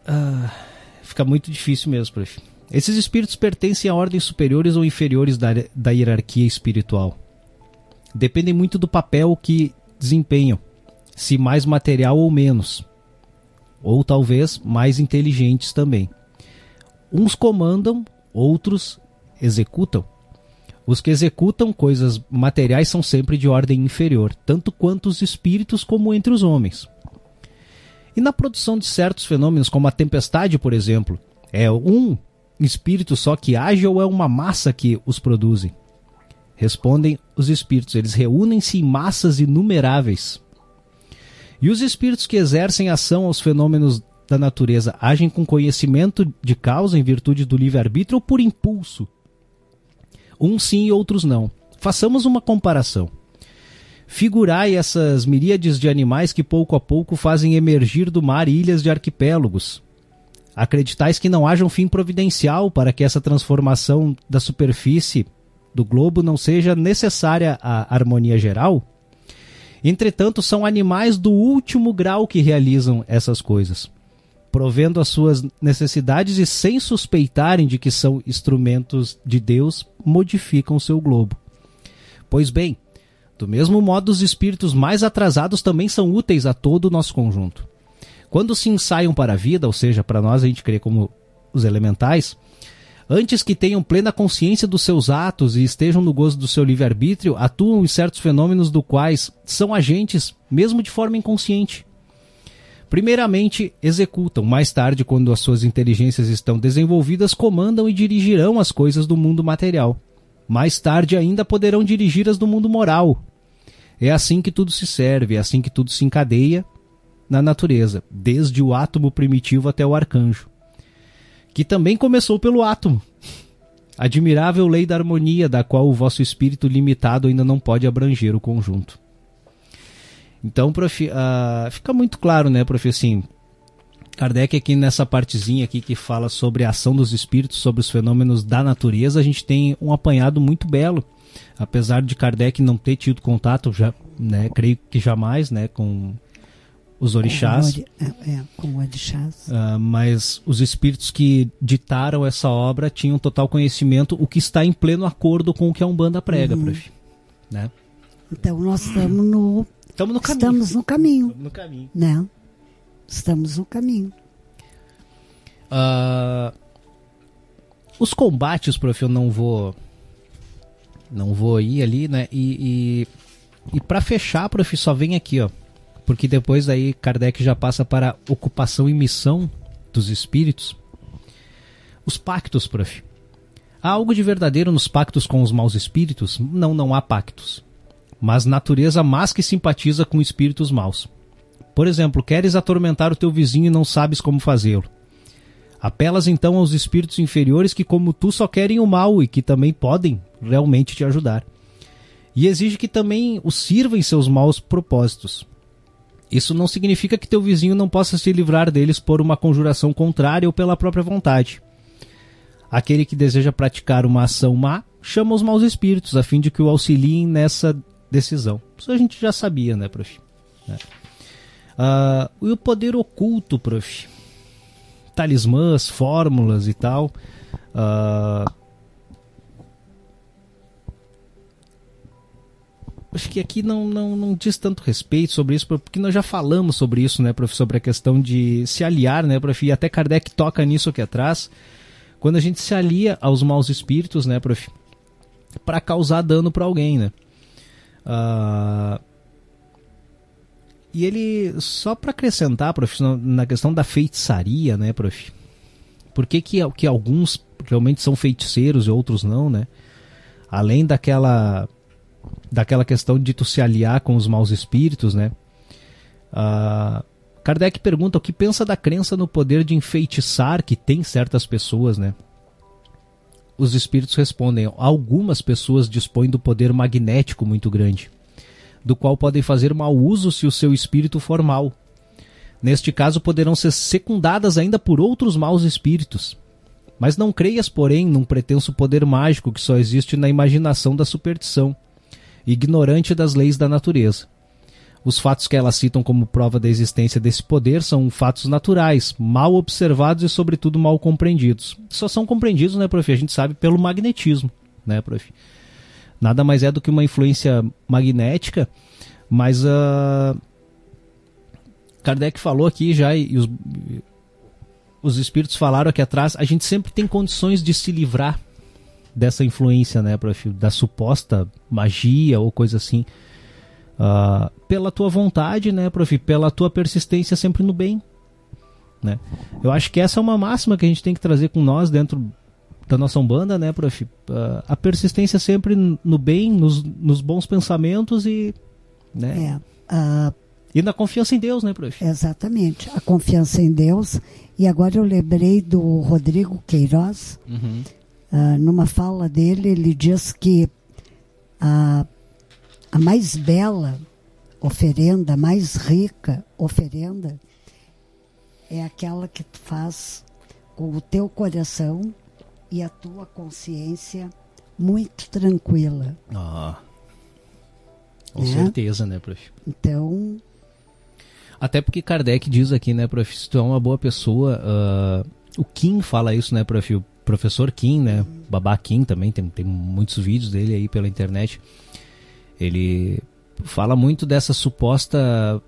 ah, fica muito difícil mesmo, prof. Esses espíritos pertencem a ordens superiores ou inferiores da, da hierarquia espiritual. Dependem muito do papel que desempenham, se mais material ou menos, ou talvez mais inteligentes também. Uns comandam, outros executam. Os que executam coisas materiais são sempre de ordem inferior, tanto quanto os espíritos como entre os homens. E na produção de certos fenômenos, como a tempestade, por exemplo, é um espírito só que age ou é uma massa que os produzem? Respondem os espíritos, eles reúnem-se em massas inumeráveis. E os espíritos que exercem ação aos fenômenos da natureza agem com conhecimento de causa em virtude do livre-arbítrio ou por impulso? Uns sim e outros não. Façamos uma comparação. Figurai essas miríades de animais que pouco a pouco fazem emergir do mar ilhas de arquipélagos. Acreditais que não haja um fim providencial para que essa transformação da superfície do globo não seja necessária à harmonia geral? Entretanto, são animais do último grau que realizam essas coisas, provendo as suas necessidades e sem suspeitarem de que são instrumentos de Deus, modificam seu globo. Pois bem, do mesmo modo, os espíritos mais atrasados também são úteis a todo o nosso conjunto. Quando se ensaiam para a vida, ou seja, para nós a gente crê como os elementais, antes que tenham plena consciência dos seus atos e estejam no gozo do seu livre-arbítrio, atuam em certos fenômenos do quais são agentes, mesmo de forma inconsciente. Primeiramente, executam, mais tarde, quando as suas inteligências estão desenvolvidas, comandam e dirigirão as coisas do mundo material. Mais tarde ainda poderão dirigir as do mundo moral. É assim que tudo se serve, é assim que tudo se encadeia na natureza, desde o átomo primitivo até o arcanjo que também começou pelo átomo. Admirável lei da harmonia, da qual o vosso espírito limitado ainda não pode abranger o conjunto. Então, prof, uh, fica muito claro, né, prof, assim, Kardec aqui nessa partezinha aqui que fala sobre a ação dos espíritos, sobre os fenômenos da natureza, a gente tem um apanhado muito belo. Apesar de Kardec não ter tido contato, já, né, creio que jamais, né, com os orixás. Com, é, é, com orixás. Uh, mas os espíritos que ditaram essa obra tinham total conhecimento, o que está em pleno acordo com o que a Umbanda prega, uhum. prof. Né? Então nós estamos no, estamos no caminho. Estamos no caminho. Estamos no caminho. Né? Estamos no caminho. Uh, os combates, prof, eu não vou. Não vou ir ali, né? E, e, e para fechar, prof, só vem aqui, ó porque depois aí Kardec já passa para ocupação e missão dos espíritos. Os pactos, prof. Há algo de verdadeiro nos pactos com os maus espíritos? Não, não há pactos. Mas natureza mais que simpatiza com espíritos maus. Por exemplo, queres atormentar o teu vizinho e não sabes como fazê-lo. Apelas então aos espíritos inferiores que, como tu, só querem o mal e que também podem realmente te ajudar. E exige que também os sirva em seus maus propósitos. Isso não significa que teu vizinho não possa se livrar deles por uma conjuração contrária ou pela própria vontade. Aquele que deseja praticar uma ação má chama os maus espíritos a fim de que o auxiliem nessa decisão. Isso a gente já sabia, né, prof? Uh, e o poder oculto, prof? Talismãs, fórmulas e tal. Uh, acho que aqui não, não, não diz tanto respeito sobre isso, porque nós já falamos sobre isso, né, prof, sobre a questão de se aliar, né, prof, e até Kardec toca nisso aqui atrás, quando a gente se alia aos maus espíritos, né, prof, para causar dano para alguém, né. Uh, e ele, só para acrescentar, prof, na questão da feitiçaria, né, prof, por que, que, que alguns realmente são feiticeiros e outros não, né, além daquela daquela questão de tu se aliar com os maus espíritos, né? Uh, Kardec pergunta o que pensa da crença no poder de enfeitiçar que tem certas pessoas, né? Os espíritos respondem: algumas pessoas dispõem do poder magnético muito grande, do qual podem fazer mau uso se o seu espírito for mal. Neste caso, poderão ser secundadas ainda por outros maus espíritos. Mas não creias, porém, num pretenso poder mágico que só existe na imaginação da superstição ignorante das leis da natureza. Os fatos que elas citam como prova da existência desse poder são fatos naturais, mal observados e, sobretudo, mal compreendidos. Só são compreendidos, né, prof? A gente sabe pelo magnetismo, né, prof? Nada mais é do que uma influência magnética, mas uh, Kardec falou aqui já, e os, os espíritos falaram aqui atrás, a gente sempre tem condições de se livrar dessa influência, né, prof, da suposta magia ou coisa assim, uh, pela tua vontade, né, prof, pela tua persistência sempre no bem, né? Eu acho que essa é uma máxima que a gente tem que trazer com nós dentro da nossa umbanda, né, prof? Uh, a persistência sempre no bem, nos, nos bons pensamentos e, né? É, uh, E na confiança em Deus, né, prof? Exatamente, a confiança em Deus. E agora eu lembrei do Rodrigo Queiroz, Uhum. ah, numa fala dele, ele diz que a, a mais bela oferenda, a mais rica oferenda, é aquela que tu faz com o teu coração e a tua consciência muito tranquila. Ah. Com É. certeza, né, prof? Então, Até porque Kardec diz aqui, né, prof, se tu é uma boa pessoa, ah, o Kim fala isso, né, prof, o professor Kim, né, Babá Kim também, tem, tem muitos vídeos dele aí pela internet, ele fala muito dessa suposta...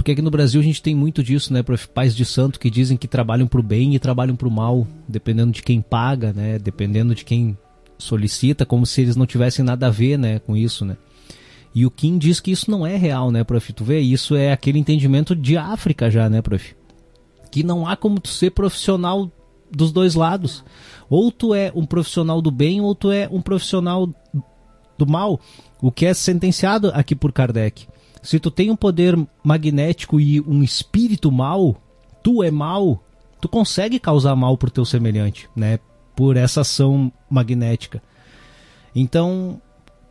Porque aqui no Brasil a gente tem muito disso, né, pais de santo que dizem que trabalham pro bem e trabalham pro mal, dependendo de quem paga, né, dependendo de quem solicita, como se eles não tivessem nada a ver, né, com isso, né. E o Kim diz que isso não é real, né, prof? Tu vê, isso é aquele entendimento de África já, né, prof? Que não há como tu ser profissional dos dois lados. Ou tu é um profissional do bem, ou tu é um profissional do mal. O que é sentenciado aqui por Kardec. Se tu tem um poder magnético e um espírito mal, tu é mal, tu consegue causar mal pro teu semelhante, né? Por essa ação magnética. Então,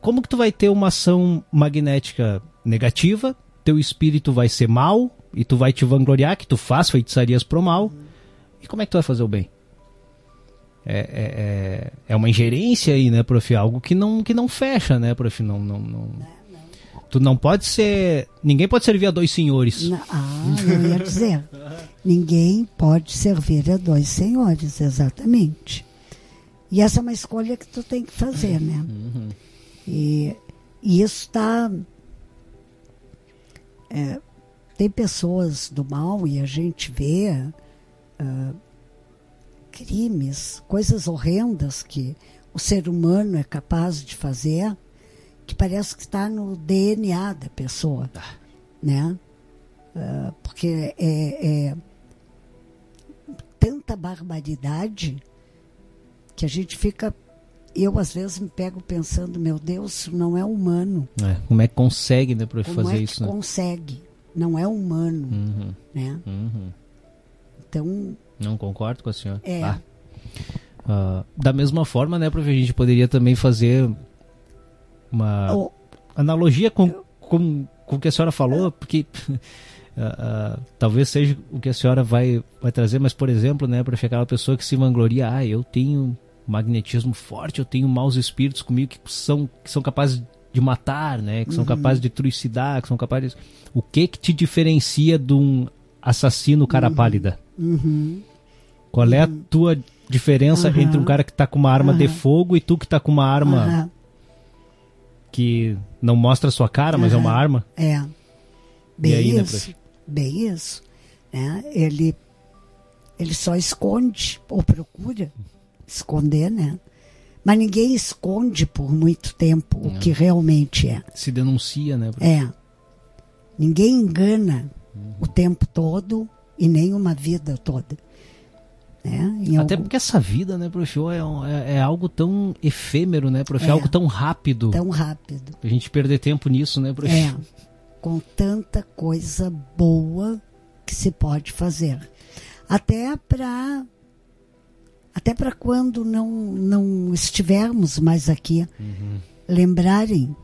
como que tu vai ter uma ação magnética negativa? Teu espírito vai ser mal e tu vai te vangloriar que tu faz feitiçarias pro mal. E como é que tu vai fazer o bem? É, é, é, é uma ingerência aí, né, prof? Algo que não, que não fecha, né, prof? Não, não, não... Tu não pode ser. Ninguém pode servir a dois senhores. ah, eu ia dizer, ninguém pode servir a dois senhores, exatamente. E essa é uma escolha que tu tem que fazer, né? Uhum. E, e isso está. é, tem pessoas do mal e a gente vê ah, crimes, coisas horrendas que o ser humano é capaz de fazer, que parece que está no DNA da pessoa, né? Ah, porque é, é tanta barbaridade que a gente fica eu às vezes me pego pensando, meu Deus, não é humano. É, como é que consegue, né, Como fazer é que isso, né? consegue? Não é humano, Uhum, né? uhum. Então, Não concordo com a senhora. É. Ah. Ah, da mesma forma, né, prof, a gente poderia também fazer uma analogia com, com, com o que a senhora falou, porque ah, ah, talvez seja o que a senhora vai, vai trazer, mas, por exemplo, né, prof, aquela pessoa que se vangloria, ah, eu tenho magnetismo forte, eu tenho maus espíritos comigo que são, que são capazes de matar, né, que são capazes de trucidar, que são capazes... O que que te diferencia de um assassino cara pálida? uhum, Qual é a tua diferença entre um cara que tá com uma arma de fogo e tu que tá com uma arma que não mostra a sua cara, mas é uma arma? é. Bem aí, né, isso. bem isso. Né? Ele, ele só esconde, ou procura esconder, né? Mas ninguém esconde por muito tempo o que realmente é. Se denuncia, né? É. Ninguém engana o tempo todo e nem uma vida toda. Né? Até porque essa vida, né, prof, é, um- é- é algo tão efêmero, né, prof? É, É. algo tão rápido. tão rápido. A gente perder tempo nisso, né, prof? É. Com tanta coisa boa que se pode fazer. Até para até para quando não não estivermos mais aqui, lembrarem,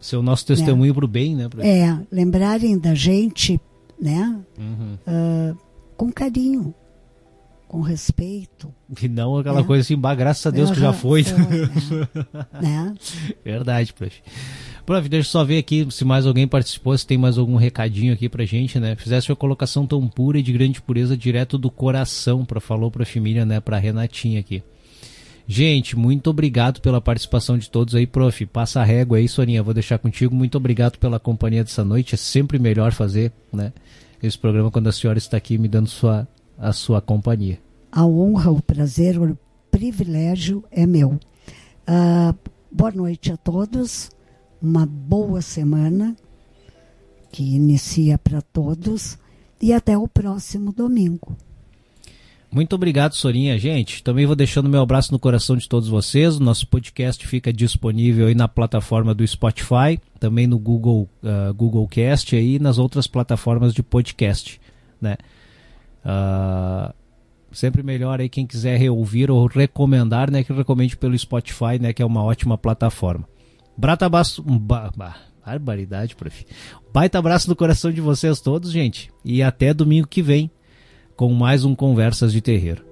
Ser o nosso testemunho pro bem, né, prof? é, lembrarem da gente, né, Uhum. ah, com carinho, com respeito. E não aquela É. coisa assim, bah, graças a Deus que já Aham, foi. né? né? Verdade, prof. Prof, deixa eu só ver aqui se mais alguém participou, se tem mais algum recadinho aqui pra gente, né? Fizesse uma colocação tão pura e de grande pureza direto do coração, pra falou pra família, né? Pra Renatinha aqui. Gente, muito obrigado pela participação de todos aí, prof. Passa a régua aí, Soninha, vou deixar contigo. Muito obrigado pela companhia dessa noite. É sempre melhor fazer, né? Esse programa quando a senhora está aqui me dando sua, a sua companhia. A honra, o prazer, o privilégio é meu. Ah, boa noite a todos, uma boa semana que inicia para todos e até o próximo domingo. Muito obrigado, Sorinha. Gente, também vou deixando meu abraço no coração de todos vocês. O nosso podcast fica disponível aí na plataforma do Spotify, também no Google, uh, Google Cast e nas outras plataformas de podcast, né? Uh, sempre melhor aí quem quiser reouvir ou recomendar, né? Que recomende pelo Spotify, né? Que é uma ótima plataforma. Brata abraço. Ba, ba, barbaridade, prof. Baita abraço no coração de vocês todos, gente. E até domingo que vem com mais um Conversas de Terreiro.